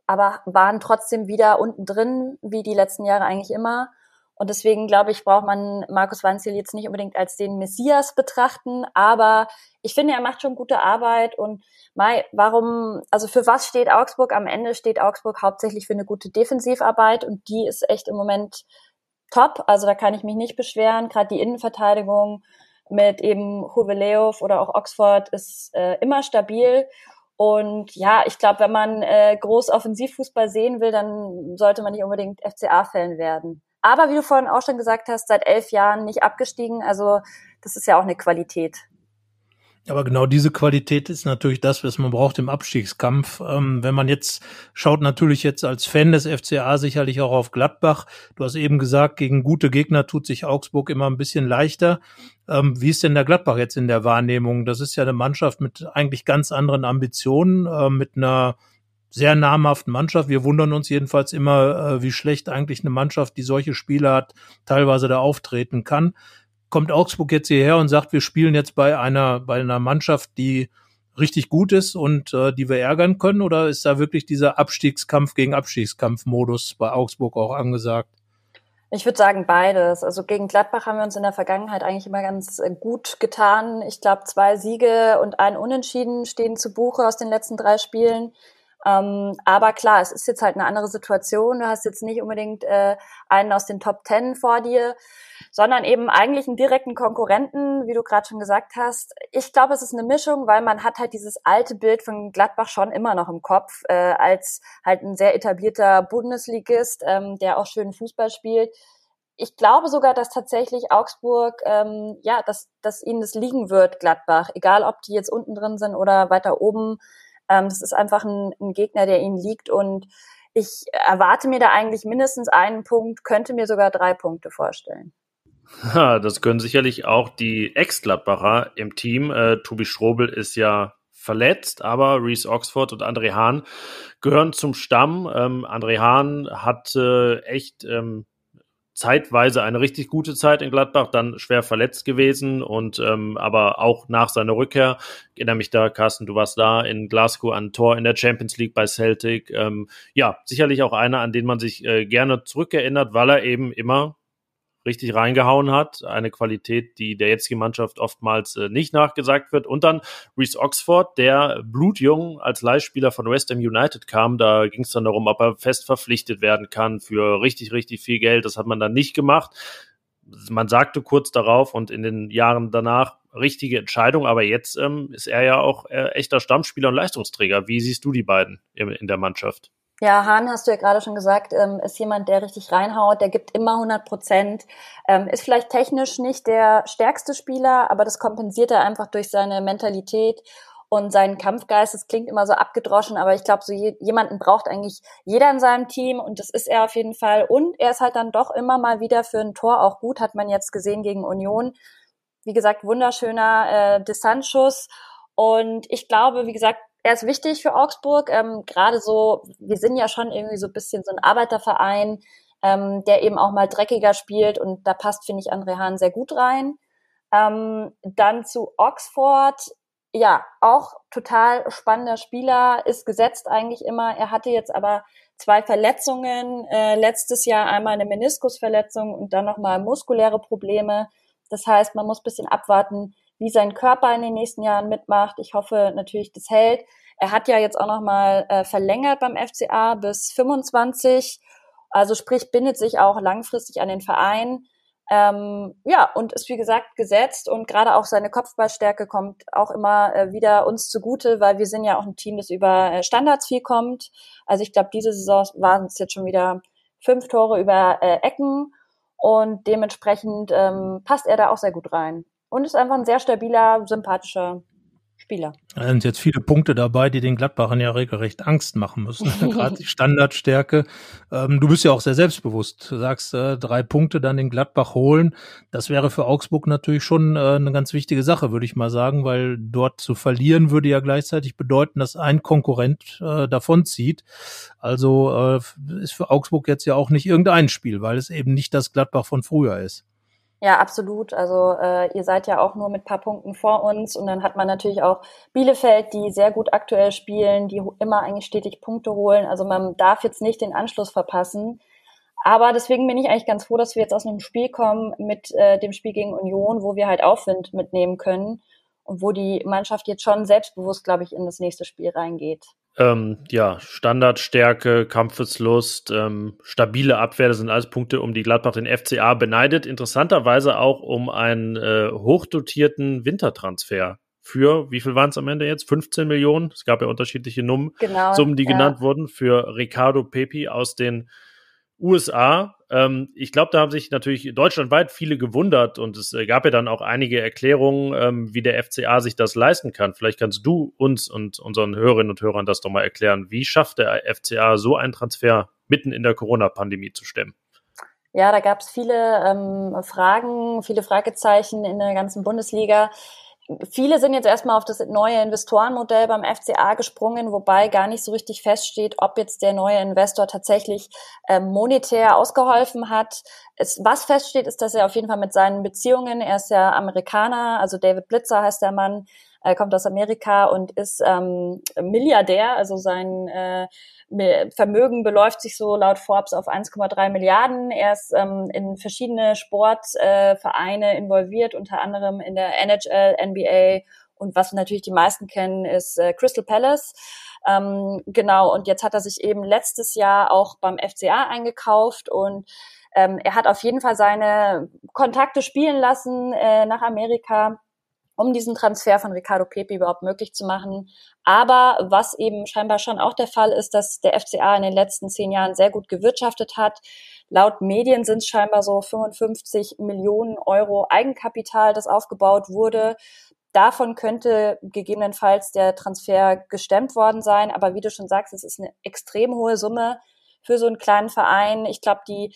aber waren trotzdem wieder unten drin, wie die letzten Jahre eigentlich immer. Und deswegen glaube ich, braucht man Markus Wanzel jetzt nicht unbedingt als den Messias betrachten, aber ich finde, er macht schon gute Arbeit und Mai, warum, also für was steht Augsburg? Am Ende steht Augsburg hauptsächlich für eine gute Defensivarbeit und die ist echt im Moment top. Also da kann ich mich nicht beschweren. Gerade die Innenverteidigung mit eben Huveleov oder auch Oxford ist äh, immer stabil. Und ja, ich glaube, wenn man äh, groß Offensivfußball sehen will, dann sollte man nicht unbedingt FCA-Fan werden. Aber wie du vorhin auch schon gesagt hast, seit elf Jahren nicht abgestiegen. Also das ist ja auch eine Qualität. Aber genau diese Qualität ist natürlich das, was man braucht im Abstiegskampf. Ähm, wenn man jetzt schaut, natürlich jetzt als Fan des FCA sicherlich auch auf Gladbach. Du hast eben gesagt, gegen gute Gegner tut sich Augsburg immer ein bisschen leichter. Ähm, wie ist denn der Gladbach jetzt in der Wahrnehmung? Das ist ja eine Mannschaft mit eigentlich ganz anderen Ambitionen, äh, mit einer sehr namhaften Mannschaft. Wir wundern uns jedenfalls immer, äh, wie schlecht eigentlich eine Mannschaft, die solche Spiele hat, teilweise da auftreten kann. Kommt Augsburg jetzt hierher und sagt, wir spielen jetzt bei einer, bei einer Mannschaft, die richtig gut ist und äh, die wir ärgern können? Oder ist da wirklich dieser Abstiegskampf gegen Abstiegskampf-Modus bei Augsburg auch angesagt? Ich würde sagen beides. Also gegen Gladbach haben wir uns in der Vergangenheit eigentlich immer ganz äh, gut getan. Ich glaube, zwei Siege und ein Unentschieden stehen zu Buche aus den letzten drei Spielen. Ähm, aber klar, es ist jetzt halt eine andere Situation. Du hast jetzt nicht unbedingt äh, einen aus den Top Ten vor dir, sondern eben eigentlich einen direkten Konkurrenten, wie du gerade schon gesagt hast. Ich glaube, es ist eine Mischung, weil man hat halt dieses alte Bild von Gladbach schon immer noch im Kopf, äh, als halt ein sehr etablierter Bundesligist, ähm, der auch schön Fußball spielt. Ich glaube sogar, dass tatsächlich Augsburg, ähm, ja, dass, dass ihnen das liegen wird, Gladbach, egal ob die jetzt unten drin sind oder weiter oben ähm, das ist einfach ein, ein Gegner, der ihnen liegt und ich erwarte mir da eigentlich mindestens einen Punkt, könnte mir sogar drei Punkte vorstellen. Ha, das können sicherlich auch die Ex-Gladbacher im Team. Äh, Tobi Strobel ist ja verletzt, aber Reese Oxford und André Hahn gehören zum Stamm. Ähm, André Hahn hat äh, echt ähm, zeitweise eine richtig gute Zeit in Gladbach, dann schwer verletzt gewesen und ähm, aber auch nach seiner Rückkehr, ich erinnere mich da, Carsten, du warst da in Glasgow an Tor in der Champions League bei Celtic. Ähm, ja, sicherlich auch einer, an den man sich äh, gerne zurückerinnert, weil er eben immer richtig reingehauen hat. Eine Qualität, die der jetzigen Mannschaft oftmals äh, nicht nachgesagt wird. Und dann Reese Oxford, der blutjung als Leihspieler von West Ham United kam. Da ging es dann darum, ob er fest verpflichtet werden kann für richtig, richtig viel Geld. Das hat man dann nicht gemacht. Man sagte kurz darauf und in den Jahren danach richtige Entscheidung, aber jetzt ähm, ist er ja auch äh, echter Stammspieler und Leistungsträger. Wie siehst du die beiden in, in der Mannschaft? Ja, Hahn, hast du ja gerade schon gesagt, ähm, ist jemand, der richtig reinhaut, der gibt immer 100 Prozent, ähm, ist vielleicht technisch nicht der stärkste Spieler, aber das kompensiert er einfach durch seine Mentalität und seinen Kampfgeist. Das klingt immer so abgedroschen, aber ich glaube, so je, jemanden braucht eigentlich jeder in seinem Team und das ist er auf jeden Fall. Und er ist halt dann doch immer mal wieder für ein Tor auch gut, hat man jetzt gesehen gegen Union. Wie gesagt, wunderschöner äh, Distanzschuss. Und ich glaube, wie gesagt, er ist wichtig für Augsburg. Ähm, Gerade so, wir sind ja schon irgendwie so ein bisschen so ein Arbeiterverein, ähm, der eben auch mal dreckiger spielt und da passt, finde ich, André Hahn sehr gut rein. Ähm, dann zu Oxford. ja, auch total spannender Spieler, ist gesetzt eigentlich immer. Er hatte jetzt aber zwei Verletzungen, äh, letztes Jahr einmal eine Meniskusverletzung und dann nochmal muskuläre Probleme. Das heißt, man muss bisschen abwarten, wie sein Körper in den nächsten Jahren mitmacht. Ich hoffe natürlich, das hält. Er hat ja jetzt auch nochmal äh, verlängert beim FCA bis 25. Also sprich, bindet sich auch langfristig an den Verein. Ähm, ja, und ist wie gesagt gesetzt und gerade auch seine Kopfballstärke kommt auch immer äh, wieder uns zugute, weil wir sind ja auch ein Team, das über äh, Standards viel kommt. Also ich glaube, diese Saison waren es jetzt schon wieder fünf Tore über äh, Ecken und dementsprechend ähm, passt er da auch sehr gut rein. Und ist einfach ein sehr stabiler, sympathischer Spieler. Da sind jetzt viele Punkte dabei, die den Gladbachern ja regelrecht Angst machen müssen. Gerade die Standardstärke. Ähm, du bist ja auch sehr selbstbewusst. Du sagst, äh, drei Punkte dann in Gladbach holen. Das wäre für Augsburg natürlich schon äh, eine ganz wichtige Sache, würde ich mal sagen, weil dort zu verlieren würde ja gleichzeitig bedeuten, dass ein Konkurrent äh, davonzieht. Also äh, ist für Augsburg jetzt ja auch nicht irgendein Spiel, weil es eben nicht das Gladbach von früher ist. Ja, absolut. Also äh, ihr seid ja auch nur mit paar Punkten vor uns und dann hat man natürlich auch Bielefeld, die sehr gut aktuell spielen, die immer eigentlich stetig Punkte holen. Also man darf jetzt nicht den Anschluss verpassen. Aber deswegen bin ich eigentlich ganz froh, dass wir jetzt aus einem Spiel kommen mit äh, dem Spiel gegen Union, wo wir halt Aufwind mitnehmen können und wo die Mannschaft jetzt schon selbstbewusst, glaube ich, in das nächste Spiel reingeht. Ähm, ja, Standardstärke, Kampfeslust, ähm, stabile Abwehr, das sind alles Punkte, um die Gladbach den FCA beneidet. Interessanterweise auch um einen äh, hochdotierten Wintertransfer für, wie viel waren es am Ende jetzt? 15 Millionen? Es gab ja unterschiedliche Nummen, genau, Summen, die ja. genannt wurden, für Ricardo Pepi aus den USA. Ähm, ich glaube, da haben sich natürlich deutschlandweit viele gewundert und es äh, gab ja dann auch einige Erklärungen, ähm, wie der FCA sich das leisten kann. Vielleicht kannst du uns und unseren Hörerinnen und Hörern das doch mal erklären. Wie schafft der FCA so einen Transfer mitten in der Corona-Pandemie zu stemmen? Ja, da gab es viele ähm, Fragen, viele Fragezeichen in der ganzen Bundesliga. Viele sind jetzt erstmal auf das neue Investorenmodell beim FCA gesprungen, wobei gar nicht so richtig feststeht, ob jetzt der neue Investor tatsächlich äh, monetär ausgeholfen hat. Es, was feststeht, ist, dass er auf jeden Fall mit seinen Beziehungen, er ist ja Amerikaner, also David Blitzer heißt der Mann, er kommt aus Amerika und ist ähm, Milliardär, also sein äh, Vermögen beläuft sich so laut Forbes auf 1,3 Milliarden. Er ist ähm, in verschiedene Sportvereine äh, involviert, unter anderem in der NHL, NBA und was natürlich die meisten kennen, ist äh, Crystal Palace. Ähm, genau, und jetzt hat er sich eben letztes Jahr auch beim FCA eingekauft und ähm, er hat auf jeden Fall seine Kontakte spielen lassen äh, nach Amerika um diesen Transfer von Ricardo Pepe überhaupt möglich zu machen. Aber was eben scheinbar schon auch der Fall ist, dass der FCA in den letzten zehn Jahren sehr gut gewirtschaftet hat. Laut Medien sind es scheinbar so 55 Millionen Euro Eigenkapital, das aufgebaut wurde. Davon könnte gegebenenfalls der Transfer gestemmt worden sein. Aber wie du schon sagst, es ist eine extrem hohe Summe für so einen kleinen Verein. Ich glaube, die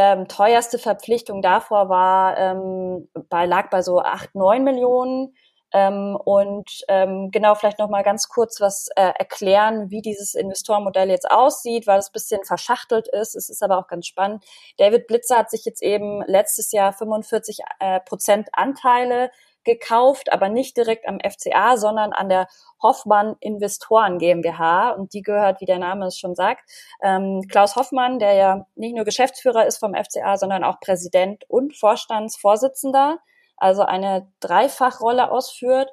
ähm, teuerste Verpflichtung davor war, ähm, bei, lag bei so acht neun Millionen. Ähm, und ähm, genau vielleicht noch mal ganz kurz was äh, erklären, wie dieses Investorenmodell jetzt aussieht, weil es ein bisschen verschachtelt ist. Es ist aber auch ganz spannend. David Blitzer hat sich jetzt eben letztes Jahr 45 äh, Prozent Anteile gekauft, aber nicht direkt am FCA, sondern an der Hoffmann Investoren GmbH. Und die gehört, wie der Name es schon sagt, ähm, Klaus Hoffmann, der ja nicht nur Geschäftsführer ist vom FCA, sondern auch Präsident und Vorstandsvorsitzender, also eine Dreifachrolle ausführt.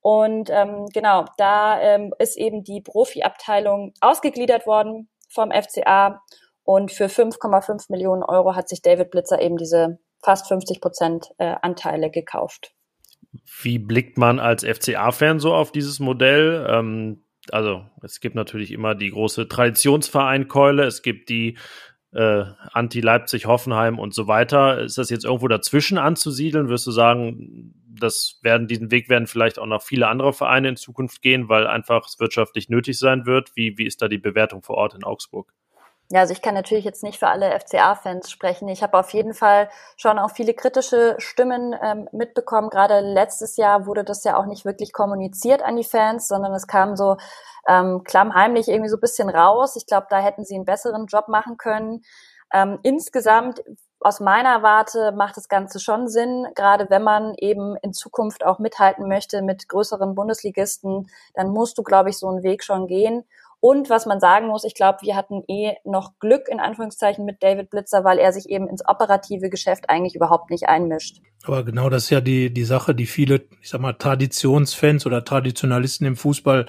Und ähm, genau, da ähm, ist eben die Profiabteilung ausgegliedert worden vom FCA. Und für 5,5 Millionen Euro hat sich David Blitzer eben diese fast 50 Prozent äh, Anteile gekauft. Wie blickt man als FCA-Fan so auf dieses Modell? Ähm, also es gibt natürlich immer die große Traditionsvereinkeule, es gibt die äh, Anti-Leipzig, Hoffenheim und so weiter. Ist das jetzt irgendwo dazwischen anzusiedeln? Wirst du sagen, das werden, diesen Weg werden vielleicht auch noch viele andere Vereine in Zukunft gehen, weil einfach es wirtschaftlich nötig sein wird? Wie, wie ist da die Bewertung vor Ort in Augsburg? Ja, also ich kann natürlich jetzt nicht für alle FCA-Fans sprechen. Ich habe auf jeden Fall schon auch viele kritische Stimmen ähm, mitbekommen. Gerade letztes Jahr wurde das ja auch nicht wirklich kommuniziert an die Fans, sondern es kam so ähm, klammheimlich irgendwie so ein bisschen raus. Ich glaube, da hätten sie einen besseren Job machen können. Ähm, insgesamt aus meiner Warte macht das Ganze schon Sinn, gerade wenn man eben in Zukunft auch mithalten möchte mit größeren Bundesligisten, dann musst du, glaube ich, so einen Weg schon gehen. Und was man sagen muss, ich glaube, wir hatten eh noch Glück in Anführungszeichen mit David Blitzer, weil er sich eben ins operative Geschäft eigentlich überhaupt nicht einmischt. Aber genau das ist ja die, die Sache, die viele, ich sag mal, Traditionsfans oder Traditionalisten im Fußball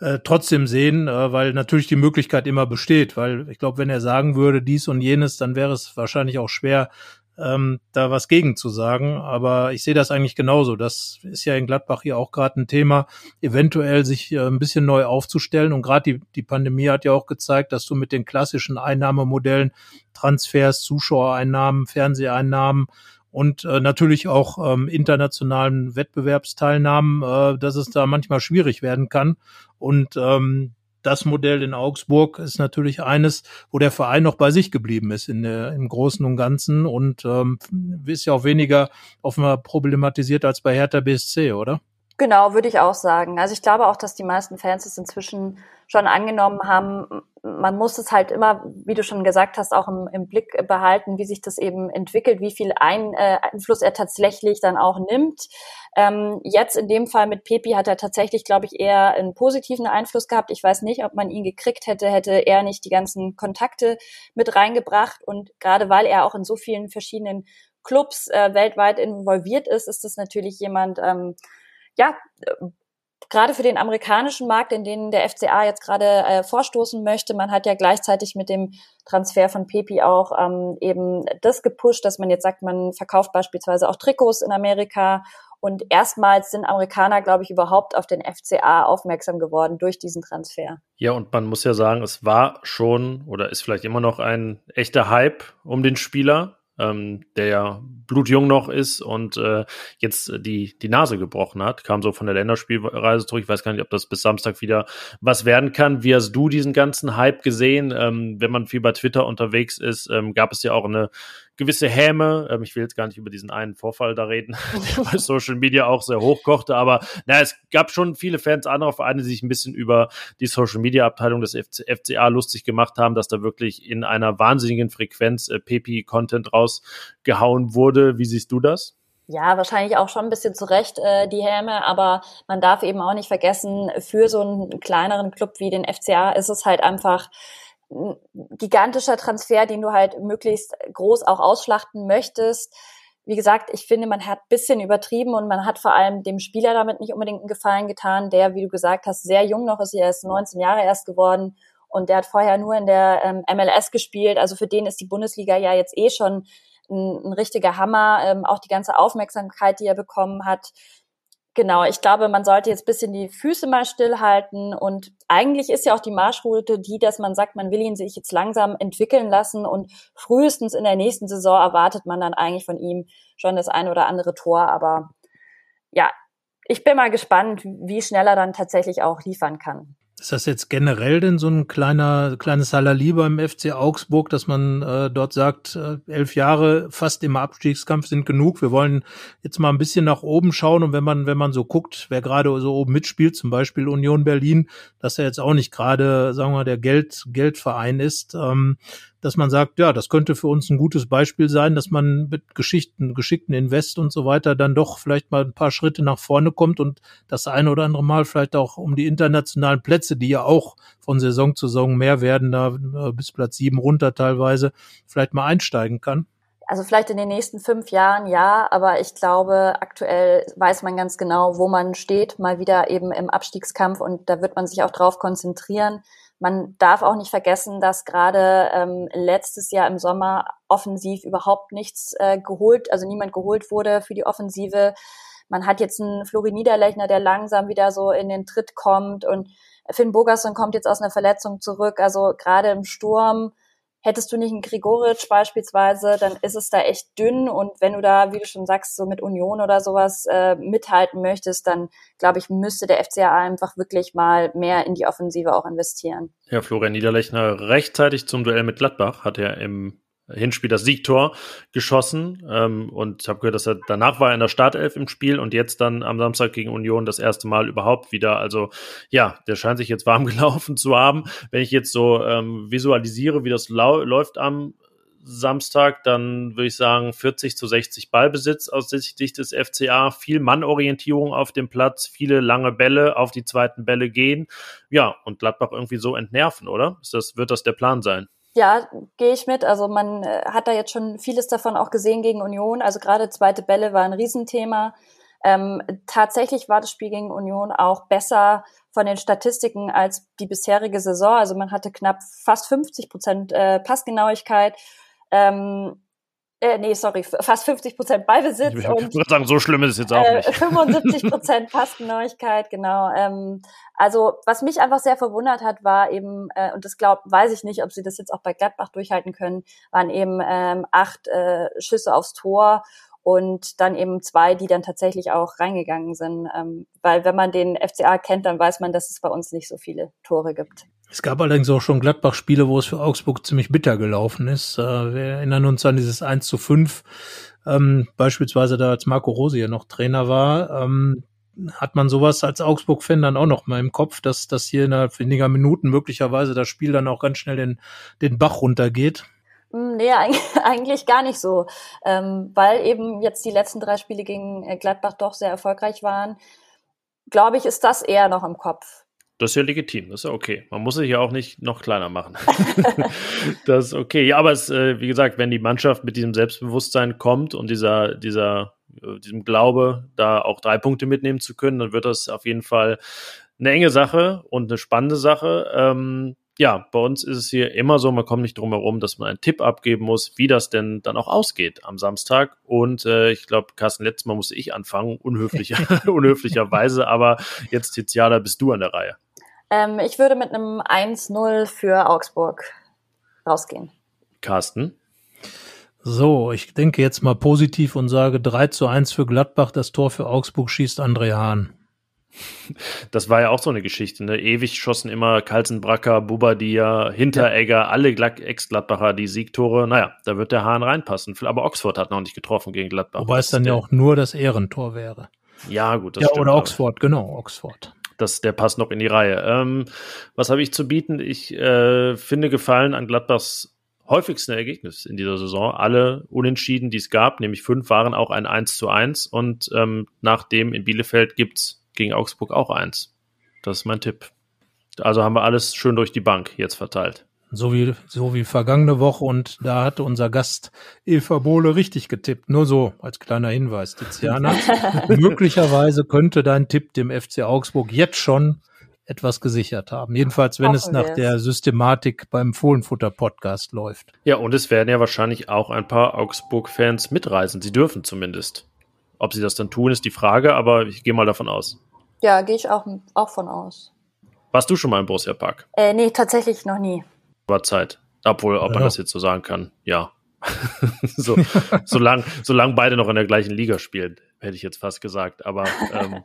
äh, trotzdem sehen, äh, weil natürlich die Möglichkeit immer besteht. Weil ich glaube, wenn er sagen würde, dies und jenes, dann wäre es wahrscheinlich auch schwer, ähm, da was gegen zu sagen. Aber ich sehe das eigentlich genauso. Das ist ja in Gladbach hier auch gerade ein Thema, eventuell sich äh, ein bisschen neu aufzustellen. Und gerade die, die Pandemie hat ja auch gezeigt, dass du mit den klassischen Einnahmemodellen, Transfers, Zuschauereinnahmen, Fernseheinnahmen und äh, natürlich auch ähm, internationalen Wettbewerbsteilnahmen, äh, dass es da manchmal schwierig werden kann. Und ähm, das Modell in Augsburg ist natürlich eines, wo der Verein noch bei sich geblieben ist in der, im Großen und Ganzen und ähm, ist ja auch weniger offenbar problematisiert als bei Hertha BSC, oder? Genau, würde ich auch sagen. Also ich glaube auch, dass die meisten Fans es inzwischen schon angenommen haben. Man muss es halt immer, wie du schon gesagt hast, auch im, im Blick behalten, wie sich das eben entwickelt, wie viel Ein, äh, Einfluss er tatsächlich dann auch nimmt. Ähm, jetzt in dem Fall mit Pepi hat er tatsächlich, glaube ich, eher einen positiven Einfluss gehabt. Ich weiß nicht, ob man ihn gekriegt hätte, hätte er nicht die ganzen Kontakte mit reingebracht. Und gerade weil er auch in so vielen verschiedenen Clubs äh, weltweit involviert ist, ist das natürlich jemand, ähm, ja, gerade für den amerikanischen Markt, in den der FCA jetzt gerade äh, vorstoßen möchte, man hat ja gleichzeitig mit dem Transfer von Pepi auch ähm, eben das gepusht, dass man jetzt sagt, man verkauft beispielsweise auch Trikots in Amerika. Und erstmals sind Amerikaner, glaube ich, überhaupt auf den FCA aufmerksam geworden durch diesen Transfer. Ja, und man muss ja sagen, es war schon oder ist vielleicht immer noch ein echter Hype um den Spieler ähm, der ja blutjung noch ist und äh, jetzt die, die Nase gebrochen hat, kam so von der Länderspielreise zurück. Ich weiß gar nicht, ob das bis Samstag wieder was werden kann. Wie hast du diesen ganzen Hype gesehen? Ähm, wenn man viel bei Twitter unterwegs ist, ähm, gab es ja auch eine gewisse Häme. Ähm, ich will jetzt gar nicht über diesen einen Vorfall da reden, der bei Social Media auch sehr hoch kochte, aber na, es gab schon viele Fans anderer Vereine, die sich ein bisschen über die Social Media Abteilung des FC, FCA lustig gemacht haben, dass da wirklich in einer wahnsinnigen Frequenz äh, Pepi-Content rausgehauen wurde. Wie siehst du das? Ja, wahrscheinlich auch schon ein bisschen zurecht äh, die Häme, aber man darf eben auch nicht vergessen, für so einen kleineren Club wie den FCA ist es halt einfach ein gigantischer Transfer, den du halt möglichst groß auch ausschlachten möchtest. Wie gesagt, ich finde, man hat bisschen übertrieben und man hat vor allem dem Spieler damit nicht unbedingt einen Gefallen getan, der, wie du gesagt hast, sehr jung noch ist. Er ist 19 Jahre erst geworden und der hat vorher nur in der ähm, MLS gespielt. Also für den ist die Bundesliga ja jetzt eh schon ein, ein richtiger Hammer. Ähm, auch die ganze Aufmerksamkeit, die er bekommen hat, Genau, ich glaube, man sollte jetzt bisschen die Füße mal stillhalten und eigentlich ist ja auch die Marschroute die, dass man sagt, man will ihn sich jetzt langsam entwickeln lassen und frühestens in der nächsten Saison erwartet man dann eigentlich von ihm schon das ein oder andere Tor, aber ja, ich bin mal gespannt, wie schnell er dann tatsächlich auch liefern kann. Ist das jetzt generell denn so ein kleiner, kleines Halali beim FC Augsburg, dass man äh, dort sagt, äh, elf Jahre fast im Abstiegskampf sind genug. Wir wollen jetzt mal ein bisschen nach oben schauen und wenn man, wenn man so guckt, wer gerade so oben mitspielt, zum Beispiel Union Berlin, dass er jetzt auch nicht gerade, sagen wir mal, der Geld, Geldverein ist, ähm, dass man sagt, ja, das könnte für uns ein gutes Beispiel sein, dass man mit Geschichten, geschickten Invest und so weiter dann doch vielleicht mal ein paar Schritte nach vorne kommt und das eine oder andere Mal vielleicht auch um die internationalen Plätze, die ja auch von Saison zu Saison mehr werden, da äh, bis Platz sieben runter teilweise, vielleicht mal einsteigen kann? Also vielleicht in den nächsten fünf Jahren ja, aber ich glaube, aktuell weiß man ganz genau, wo man steht, mal wieder eben im Abstiegskampf und da wird man sich auch drauf konzentrieren. Man darf auch nicht vergessen, dass gerade ähm, letztes Jahr im Sommer offensiv überhaupt nichts äh, geholt, also niemand geholt wurde für die Offensive. Man hat jetzt einen Flori Niederlechner, der langsam wieder so in den Tritt kommt und Finn Bogerson kommt jetzt aus einer Verletzung zurück. Also gerade im Sturm Hättest du nicht einen Grigoric beispielsweise, dann ist es da echt dünn. Und wenn du da, wie du schon sagst, so mit Union oder sowas äh, mithalten möchtest, dann glaube ich, müsste der FCA einfach wirklich mal mehr in die Offensive auch investieren. Ja, Florian Niederlechner rechtzeitig zum Duell mit Gladbach hat er im Hinspiel das Siegtor geschossen ähm, und habe gehört, dass er danach war in der Startelf im Spiel und jetzt dann am Samstag gegen Union das erste Mal überhaupt wieder. Also ja, der scheint sich jetzt warm gelaufen zu haben. Wenn ich jetzt so ähm, visualisiere, wie das läuft am Samstag, dann würde ich sagen 40 zu 60 Ballbesitz aus Sicht des FCA, viel Mannorientierung auf dem Platz, viele lange Bälle auf die zweiten Bälle gehen. Ja, und Gladbach irgendwie so entnerven, oder? Ist das, wird das der Plan sein? Ja, gehe ich mit. Also man äh, hat da jetzt schon vieles davon auch gesehen gegen Union. Also gerade zweite Bälle war ein Riesenthema. Ähm, tatsächlich war das Spiel gegen Union auch besser von den Statistiken als die bisherige Saison. Also man hatte knapp fast 50 Prozent äh, Passgenauigkeit. Ähm, äh, nee, sorry, fast 50 Prozent Ballbesitz. Ich würde sagen, so schlimm ist es jetzt auch nicht. 75 Prozent Passgenauigkeit, genau. Ähm, also was mich einfach sehr verwundert hat, war eben, äh, und das glaubt, weiß ich nicht, ob sie das jetzt auch bei Gladbach durchhalten können, waren eben ähm, acht äh, Schüsse aufs Tor und dann eben zwei, die dann tatsächlich auch reingegangen sind. Ähm, weil wenn man den FCA kennt, dann weiß man, dass es bei uns nicht so viele Tore gibt. Es gab allerdings auch schon Gladbach-Spiele, wo es für Augsburg ziemlich bitter gelaufen ist. Äh, wir erinnern uns an dieses 1 zu 5, ähm, beispielsweise da als Marco Rose hier noch Trainer war. Ähm, hat man sowas als Augsburg-Fan dann auch noch mal im Kopf, dass das hier innerhalb weniger Minuten möglicherweise das Spiel dann auch ganz schnell den, den Bach runtergeht? Hm, nee, eigentlich gar nicht so, ähm, weil eben jetzt die letzten drei Spiele gegen äh, Gladbach doch sehr erfolgreich waren. Glaube ich, ist das eher noch im Kopf. Das ist ja legitim, das ist ja okay. Man muss sich ja auch nicht noch kleiner machen. das ist okay. Ja, aber es, äh, wie gesagt, wenn die Mannschaft mit diesem Selbstbewusstsein kommt und dieser, dieser, äh, diesem Glaube, da auch drei Punkte mitnehmen zu können, dann wird das auf jeden Fall eine enge Sache und eine spannende Sache. Ähm, ja, bei uns ist es hier immer so, man kommt nicht drum herum, dass man einen Tipp abgeben muss, wie das denn dann auch ausgeht am Samstag. Und äh, ich glaube, Carsten, letztes Mal musste ich anfangen, unhöflicher, unhöflicherweise, aber jetzt, Tiziana, bist du an der Reihe. Ähm, ich würde mit einem 1-0 für Augsburg rausgehen. Carsten? So, ich denke jetzt mal positiv und sage 3 zu 1 für Gladbach. Das Tor für Augsburg schießt André Hahn. Das war ja auch so eine Geschichte, ne? Ewig schossen immer Kalzenbracker, Bubadia, Hinteregger, ja. alle Ex-Gladbacher die Siegtore. Naja, da wird der Hahn reinpassen. Aber Oxford hat noch nicht getroffen gegen Gladbach. Wobei es dann ja auch nur das Ehrentor wäre. Ja, gut. Das ja, oder Oxford, genau, Oxford. Das, der passt noch in die Reihe. Ähm, was habe ich zu bieten? Ich äh, finde Gefallen an Gladbachs häufigsten Ergebnis in dieser Saison. Alle Unentschieden, die es gab, nämlich fünf, waren auch ein 1 zu 1. Und ähm, nach dem in Bielefeld gibt's gegen Augsburg auch eins. Das ist mein Tipp. Also haben wir alles schön durch die Bank jetzt verteilt. So wie, so wie vergangene Woche und da hatte unser Gast Eva Bohle richtig getippt. Nur so als kleiner Hinweis, Tiziana. Möglicherweise könnte dein Tipp dem FC Augsburg jetzt schon etwas gesichert haben. Jedenfalls, wenn Hoffen es nach der Systematik beim Fohlenfutter-Podcast läuft. Ja, und es werden ja wahrscheinlich auch ein paar Augsburg-Fans mitreisen. Sie dürfen zumindest. Ob sie das dann tun, ist die Frage, aber ich gehe mal davon aus. Ja, gehe ich auch, auch von aus. Warst du schon mal im Borussia Park? Äh, nee, tatsächlich noch nie. War Zeit. Obwohl, ob ja. man das jetzt so sagen kann, ja. so, solange solang beide noch in der gleichen Liga spielen, hätte ich jetzt fast gesagt. Aber ähm,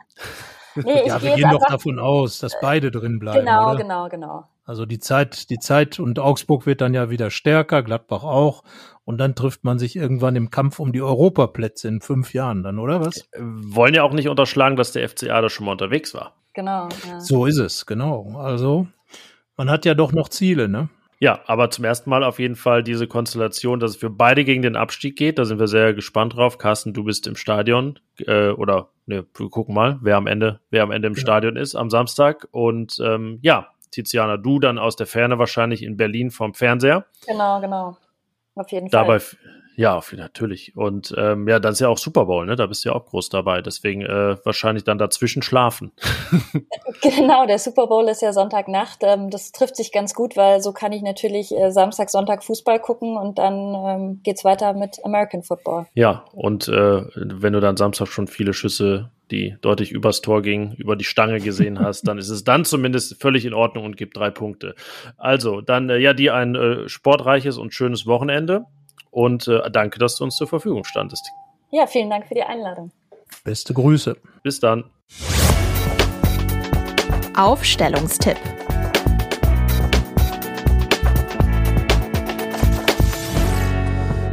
nee, ja, wir gehen doch davon aus, dass beide drin bleiben. Genau, oder? genau, genau. Also die Zeit, die Zeit und Augsburg wird dann ja wieder stärker, Gladbach auch. Und dann trifft man sich irgendwann im Kampf um die Europaplätze in fünf Jahren dann, oder was? Äh, wollen ja auch nicht unterschlagen, dass der FCA da schon mal unterwegs war. Genau. Ja. So ist es, genau. Also man hat ja doch noch Ziele, ne? Ja, aber zum ersten Mal auf jeden Fall diese Konstellation, dass es für beide gegen den Abstieg geht. Da sind wir sehr gespannt drauf. Carsten, du bist im Stadion äh, oder ne, wir gucken mal, wer am Ende, wer am Ende im ja. Stadion ist am Samstag. Und ähm, ja, Tiziana, du dann aus der Ferne wahrscheinlich in Berlin vom Fernseher. Genau, genau. Auf jeden Dabei, Fall. Ja, natürlich. Und ähm, ja, dann ist ja auch Super Bowl, ne? Da bist du ja auch groß dabei. Deswegen äh, wahrscheinlich dann dazwischen schlafen. genau, der Super Bowl ist ja Sonntagnacht. Ähm, das trifft sich ganz gut, weil so kann ich natürlich äh, Samstag, Sonntag Fußball gucken und dann ähm, geht's weiter mit American Football. Ja, und äh, wenn du dann Samstag schon viele Schüsse die deutlich übers Tor ging, über die Stange gesehen hast, dann ist es dann zumindest völlig in Ordnung und gibt drei Punkte. Also, dann äh, ja, dir ein äh, sportreiches und schönes Wochenende und äh, danke, dass du uns zur Verfügung standest. Ja, vielen Dank für die Einladung. Beste Grüße. Bis dann. Aufstellungstipp.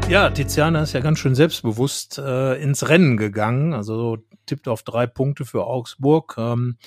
Ja, Tiziana ist ja ganz schön selbstbewusst äh, ins Rennen gegangen. Also tippt auf drei Punkte für Augsburg. Ähm,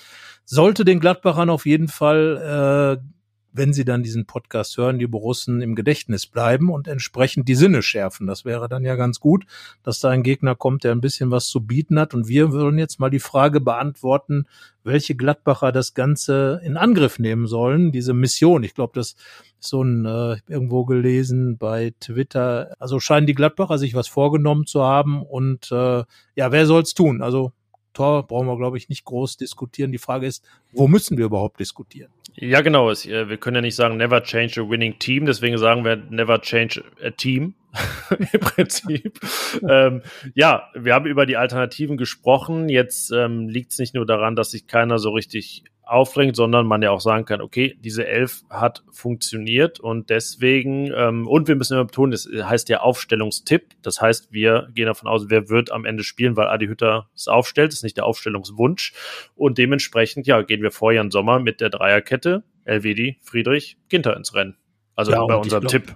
sollte den Gladbachern auf jeden Fall äh, wenn sie dann diesen Podcast hören, die Borussen im Gedächtnis bleiben und entsprechend die Sinne schärfen. Das wäre dann ja ganz gut, dass da ein Gegner kommt, der ein bisschen was zu bieten hat. Und wir würden jetzt mal die Frage beantworten, welche Gladbacher das Ganze in Angriff nehmen sollen, diese Mission. Ich glaube, das ist so ein äh, irgendwo gelesen bei Twitter. Also scheinen die Gladbacher sich was vorgenommen zu haben. Und äh, ja, wer soll's tun? Also Tor brauchen wir, glaube ich, nicht groß diskutieren. Die Frage ist, wo müssen wir überhaupt diskutieren? Ja, genau. Es, äh, wir können ja nicht sagen, never change a winning team. Deswegen sagen wir, never change a team. Im Prinzip. ähm, ja, wir haben über die Alternativen gesprochen. Jetzt ähm, liegt es nicht nur daran, dass sich keiner so richtig aufdrängt, sondern man ja auch sagen kann, okay, diese Elf hat funktioniert und deswegen, ähm, und wir müssen immer betonen, das heißt ja Aufstellungstipp. Das heißt, wir gehen davon aus, wer wird am Ende spielen, weil Adi Hütter es aufstellt, das ist nicht der Aufstellungswunsch. Und dementsprechend, ja, gehen wir vor Jan Sommer mit der Dreierkette, LWD, Friedrich, Ginter ins Rennen. Also ja, bei unserem glaub, Tipp.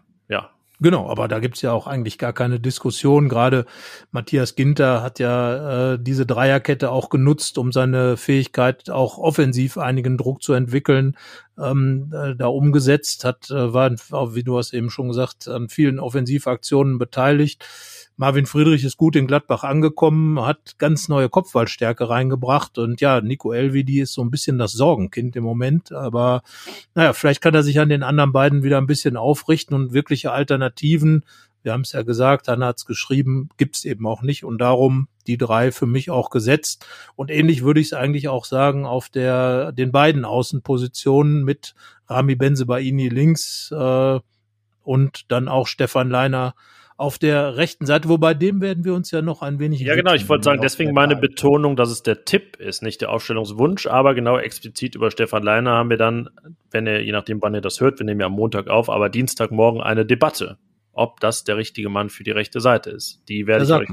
Genau, aber da gibt's ja auch eigentlich gar keine Diskussion. Gerade Matthias Ginter hat ja äh, diese Dreierkette auch genutzt, um seine Fähigkeit auch offensiv einigen Druck zu entwickeln, ähm, äh, da umgesetzt, hat, äh, war, wie du hast eben schon gesagt, an vielen Offensivaktionen beteiligt Marvin Friedrich ist gut in Gladbach angekommen, hat ganz neue Kopfballstärke reingebracht und ja, Nico Elvidi ist so ein bisschen das Sorgenkind im Moment, aber naja, vielleicht kann er sich an den anderen beiden wieder ein bisschen aufrichten und wirkliche Alternativen, wir haben es ja gesagt, Hanna hat es geschrieben, gibt es eben auch nicht und darum die drei für mich auch gesetzt und ähnlich würde ich es eigentlich auch sagen auf der den beiden Außenpositionen mit Rami Benzebaini links äh, und dann auch Stefan Leiner auf der rechten Seite, wobei dem werden wir uns ja noch ein wenig. Ja, genau, ich wollte sagen, deswegen meine Betonung, dass es der Tipp ist, nicht der Aufstellungswunsch, aber genau explizit über Stefan Leiner haben wir dann, wenn er, je nachdem, wann ihr das hört, wir nehmen ja am Montag auf, aber Dienstagmorgen eine Debatte, ob das der richtige Mann für die rechte Seite ist. Die werde ich euch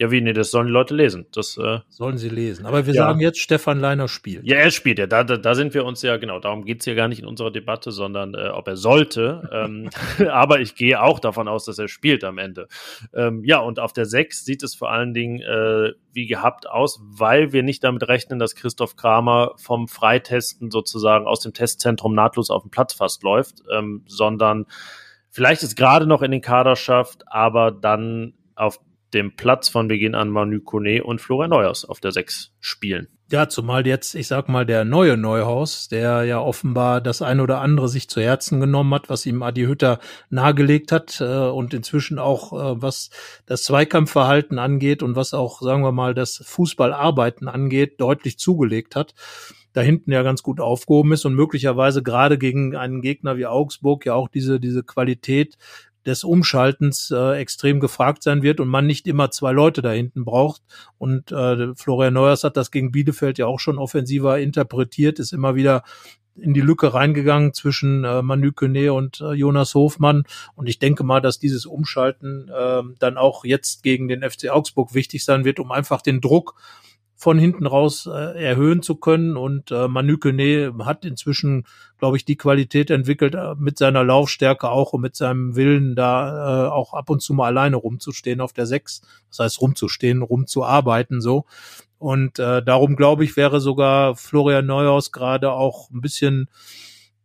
ja, wie? Nee, das sollen die Leute lesen. Das, äh, sollen sie lesen. Aber wir ja. sagen jetzt, Stefan Leiner spielt. Ja, er spielt. Ja, da, da, da sind wir uns ja, genau, darum geht's ja gar nicht in unserer Debatte, sondern äh, ob er sollte. ähm, aber ich gehe auch davon aus, dass er spielt am Ende. Ähm, ja, und auf der 6 sieht es vor allen Dingen äh, wie gehabt aus, weil wir nicht damit rechnen, dass Christoph Kramer vom Freitesten sozusagen aus dem Testzentrum nahtlos auf den Platz fast läuft, ähm, sondern vielleicht es gerade noch in den Kader schafft, aber dann auf dem Platz von Beginn an Manu Kone und Florian Neuhaus auf der 6 spielen. Ja, zumal jetzt, ich sag mal, der neue Neuhaus, der ja offenbar das eine oder andere sich zu Herzen genommen hat, was ihm Adi Hütter nahegelegt hat äh, und inzwischen auch, äh, was das Zweikampfverhalten angeht und was auch, sagen wir mal, das Fußballarbeiten angeht, deutlich zugelegt hat da hinten ja ganz gut aufgehoben ist und möglicherweise gerade gegen einen Gegner wie Augsburg ja auch diese, diese Qualität des Umschaltens äh, extrem gefragt sein wird und man nicht immer zwei Leute da hinten braucht. Und äh, Florian Neuers hat das gegen Bielefeld ja auch schon offensiver interpretiert, ist immer wieder in die Lücke reingegangen zwischen äh, Manu Kone und äh, Jonas Hofmann. Und ich denke mal, dass dieses Umschalten äh, dann auch jetzt gegen den FC Augsburg wichtig sein wird, um einfach den Druck von hinten raus äh, erhöhen zu können. Und äh, Manu Kone hat inzwischen, glaube ich, die Qualität entwickelt, äh, mit seiner Laufstärke auch und mit seinem Willen, da äh, auch ab und zu mal alleine rumzustehen auf der Sechs. Das heißt, rumzustehen, rumzuarbeiten so. Und äh, darum, glaube ich, wäre sogar Florian Neuhaus gerade auch ein bisschen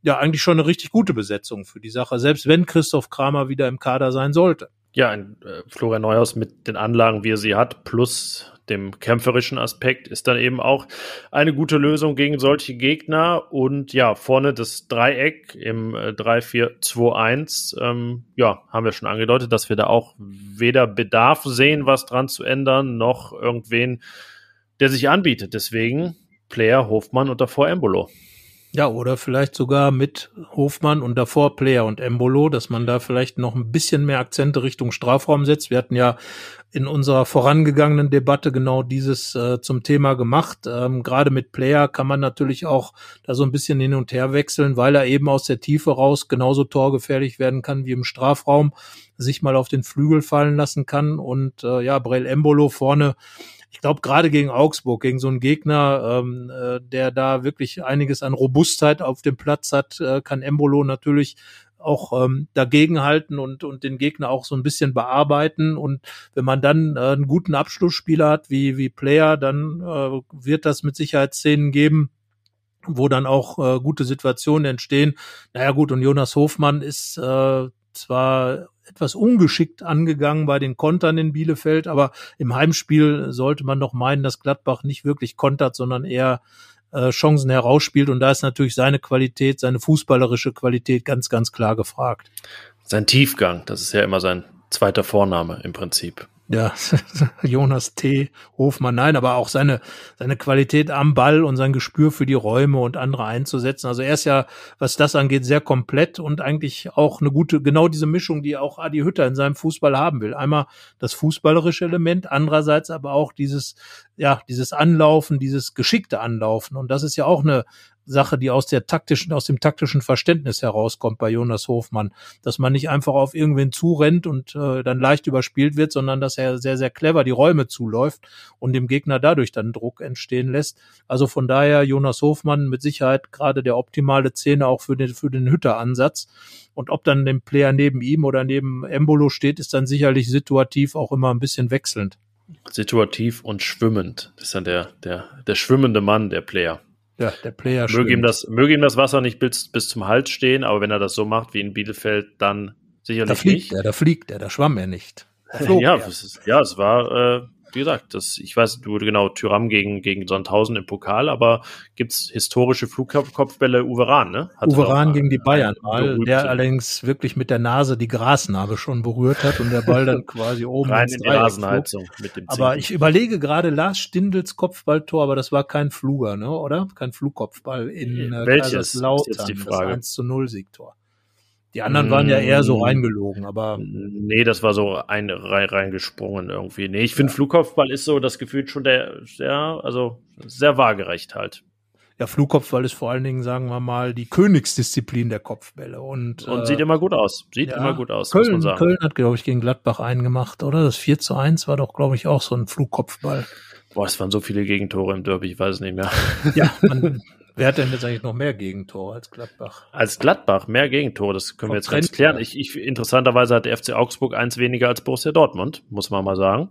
ja eigentlich schon eine richtig gute Besetzung für die Sache, selbst wenn Christoph Kramer wieder im Kader sein sollte. Ja, ein äh, Florian Neuhaus mit den Anlagen, wie er sie hat, plus dem kämpferischen Aspekt ist dann eben auch eine gute Lösung gegen solche Gegner. Und ja, vorne das Dreieck im äh, 3-4-2-1, ähm, ja, haben wir schon angedeutet, dass wir da auch weder Bedarf sehen, was dran zu ändern, noch irgendwen, der sich anbietet. Deswegen Player, Hofmann und davor Embolo. Ja, oder vielleicht sogar mit Hofmann und davor Player und Embolo, dass man da vielleicht noch ein bisschen mehr Akzente Richtung Strafraum setzt. Wir hatten ja in unserer vorangegangenen Debatte genau dieses äh, zum Thema gemacht. Ähm, Gerade mit Player kann man natürlich auch da so ein bisschen hin und her wechseln, weil er eben aus der Tiefe raus genauso torgefährlich werden kann wie im Strafraum, sich mal auf den Flügel fallen lassen kann und äh, ja, Brel Embolo vorne ich glaube, gerade gegen Augsburg, gegen so einen Gegner, ähm, äh, der da wirklich einiges an Robustheit auf dem Platz hat, äh, kann Embolo natürlich auch ähm, dagegenhalten und, und den Gegner auch so ein bisschen bearbeiten. Und wenn man dann äh, einen guten Abschlussspieler hat wie, wie Player, dann äh, wird das mit Sicherheit Szenen geben, wo dann auch äh, gute Situationen entstehen. Naja gut, und Jonas Hofmann ist äh, zwar etwas ungeschickt angegangen bei den Kontern in Bielefeld, aber im Heimspiel sollte man doch meinen, dass Gladbach nicht wirklich kontert, sondern eher äh, Chancen herausspielt. Und da ist natürlich seine Qualität, seine fußballerische Qualität ganz, ganz klar gefragt. Sein Tiefgang, das ist ja immer sein zweiter Vorname im Prinzip ja, Jonas T. Hofmann, nein, aber auch seine, seine Qualität am Ball und sein Gespür für die Räume und andere einzusetzen. Also er ist ja, was das angeht, sehr komplett und eigentlich auch eine gute, genau diese Mischung, die auch Adi Hütter in seinem Fußball haben will. Einmal das fußballerische Element, andererseits aber auch dieses, ja, dieses Anlaufen, dieses geschickte Anlaufen. Und das ist ja auch eine, Sache, die aus der taktischen, aus dem taktischen Verständnis herauskommt bei Jonas Hofmann, dass man nicht einfach auf irgendwen zurennt und äh, dann leicht überspielt wird, sondern dass er sehr, sehr clever die Räume zuläuft und dem Gegner dadurch dann Druck entstehen lässt. Also von daher Jonas Hofmann mit Sicherheit gerade der optimale Zähne auch für den, für den Hütteransatz. Und ob dann dem Player neben ihm oder neben Embolo steht, ist dann sicherlich situativ auch immer ein bisschen wechselnd. Situativ und schwimmend. Das ist dann der, der, der schwimmende Mann, der Player. Ja, der Player möge ihm, das, möge ihm das Wasser nicht bis, bis zum Hals stehen, aber wenn er das so macht wie in Bielefeld, dann sicherlich da fliegt nicht. Er, da fliegt er, da schwamm er nicht. Ja, es ist, ja, es war, äh, wie gesagt, das, ich weiß, du genau, Tyram gegen, gegen Sandhausen im Pokal, aber gibt's historische Flugkopfbälle Uwe Rahn, ne? Hat Uwe Rahn gegen die Bayern mal, der allerdings wirklich mit der Nase die Grasnarbe schon berührt hat und der Ball dann quasi oben Rein in die Rasenheizung mit dem Aber ich überlege gerade Lars Stindels Kopfballtor, aber das war kein Fluger, ne, oder? Kein Flugkopfball in äh, Welches? Kaiserslautern, ist jetzt die Frage. das 1 zu 0 Siegtor. Die anderen waren ja eher so mm. reingelogen, aber. Nee, das war so ein rein, reingesprungen irgendwie. Nee, ich finde ja. Flugkopfball ist so das Gefühl schon der, sehr, also sehr waagerecht halt. Ja, Flugkopfball ist vor allen Dingen, sagen wir mal, die Königsdisziplin der Kopfbälle. Und, und äh, sieht immer gut aus. Sieht ja, immer gut aus, Köln, muss man sagen. Köln hat, glaube ich, gegen Gladbach eingemacht, oder? Das 4 zu 1 war doch, glaube ich, auch so ein Flugkopfball. Boah, es waren so viele Gegentore im Derby, ich weiß es nicht mehr. Ja, man, Wer hat denn jetzt eigentlich noch mehr Gegentore als Gladbach? Als Gladbach mehr Gegentore, das können Von wir jetzt ganz klären. Ich, ich, interessanterweise hat der FC Augsburg eins weniger als Borussia Dortmund, muss man mal sagen.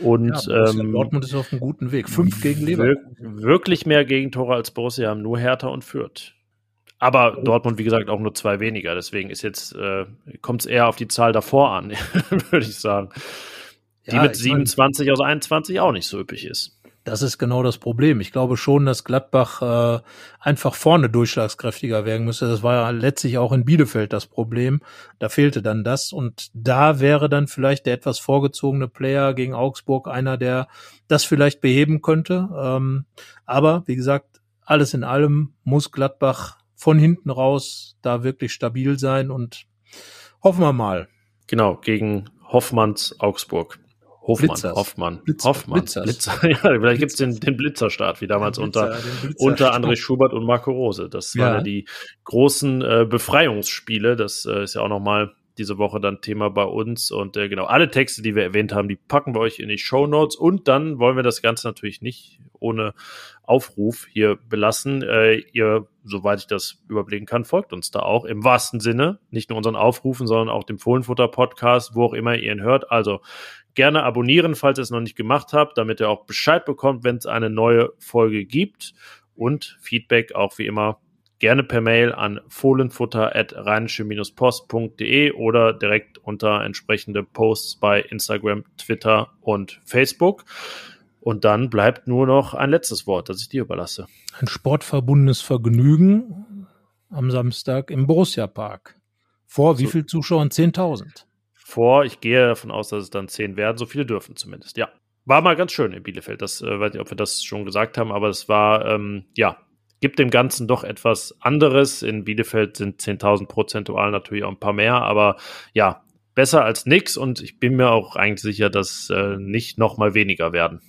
Und ja, ähm, Dortmund ist auf einem guten Weg. Fünf gegen Leverkusen. Wirklich mehr Gegentore als Borussia haben nur Hertha und Fürth. Aber oh. Dortmund, wie gesagt, auch nur zwei weniger. Deswegen ist jetzt äh, kommt es eher auf die Zahl davor an, würde ich sagen. Die ja, mit 27 mein, aus 21 auch nicht so üppig ist. Das ist genau das Problem. Ich glaube schon, dass Gladbach äh, einfach vorne durchschlagskräftiger werden müsste. Das war ja letztlich auch in Bielefeld das Problem. Da fehlte dann das. Und da wäre dann vielleicht der etwas vorgezogene Player gegen Augsburg einer, der das vielleicht beheben könnte. Ähm, aber wie gesagt, alles in allem muss Gladbach von hinten raus da wirklich stabil sein und hoffen wir mal. Genau, gegen Hoffmanns Augsburg. Hofmann, Blitzers. Hoffmann, Blitzer, Hoffmann, Blitzers. Blitzer. Ja, vielleicht gibt's den, den Blitzerstart, wie damals Blitzer, unter, unter André Schubert und Marco Rose. Das ja. waren ja die großen äh, Befreiungsspiele. Das äh, ist ja auch nochmal diese Woche dann Thema bei uns. Und äh, genau, alle Texte, die wir erwähnt haben, die packen wir euch in die Show Notes. Und dann wollen wir das Ganze natürlich nicht ohne Aufruf hier belassen. Äh, ihr, soweit ich das überblicken kann, folgt uns da auch im wahrsten Sinne. Nicht nur unseren Aufrufen, sondern auch dem Fohlenfutter-Podcast, wo auch immer ihr ihn hört. Also gerne abonnieren, falls ihr es noch nicht gemacht habt, damit ihr auch Bescheid bekommt, wenn es eine neue Folge gibt. Und Feedback auch wie immer gerne per Mail an fohlenfutter.rheinische-post.de oder direkt unter entsprechende Posts bei Instagram, Twitter und Facebook. Und dann bleibt nur noch ein letztes Wort, das ich dir überlasse. Ein sportverbundenes Vergnügen am Samstag im Borussia Park. Vor so. wie viel Zuschauern? 10.000 vor. Ich gehe davon aus, dass es dann zehn werden. So viele dürfen zumindest, ja. War mal ganz schön in Bielefeld. Das äh, weiß nicht, ob wir das schon gesagt haben, aber es war, ähm, ja, gibt dem Ganzen doch etwas anderes. In Bielefeld sind 10.000 prozentual natürlich auch ein paar mehr, aber ja, besser als nix und ich bin mir auch eigentlich sicher, dass äh, nicht noch mal weniger werden.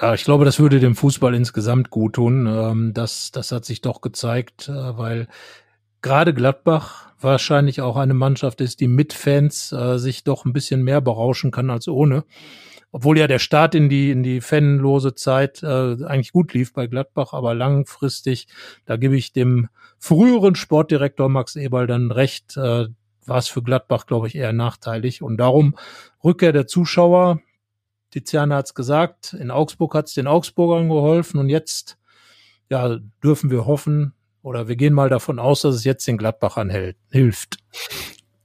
Ja, ich glaube, das würde dem Fußball insgesamt gut tun. Ähm, das, das hat sich doch gezeigt, äh, weil gerade Gladbach wahrscheinlich auch eine Mannschaft ist, die mit Fans äh, sich doch ein bisschen mehr berauschen kann als ohne. Obwohl ja der Start in die, in die fanlose Zeit äh, eigentlich gut lief bei Gladbach, aber langfristig, da gebe ich dem früheren Sportdirektor Max Eberl dann recht, äh, war es für Gladbach, glaube ich, eher nachteilig. Und darum Rückkehr der Zuschauer, Tiziana hat es gesagt, in Augsburg hat es den Augsburgern geholfen und jetzt ja, dürfen wir hoffen oder wir gehen mal davon aus, dass es jetzt den Gladbachern hält, hilft.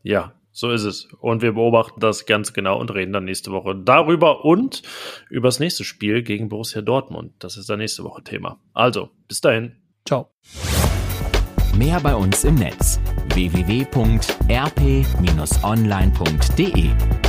Ja, so ist es. Und wir beobachten das ganz genau und reden dann nächste Woche darüber und über das nächste Spiel gegen Borussia Dortmund. Das ist dann nächste Woche Thema. Also, bis dahin. Ciao. Mehr bei uns im Netz www.rp-online.de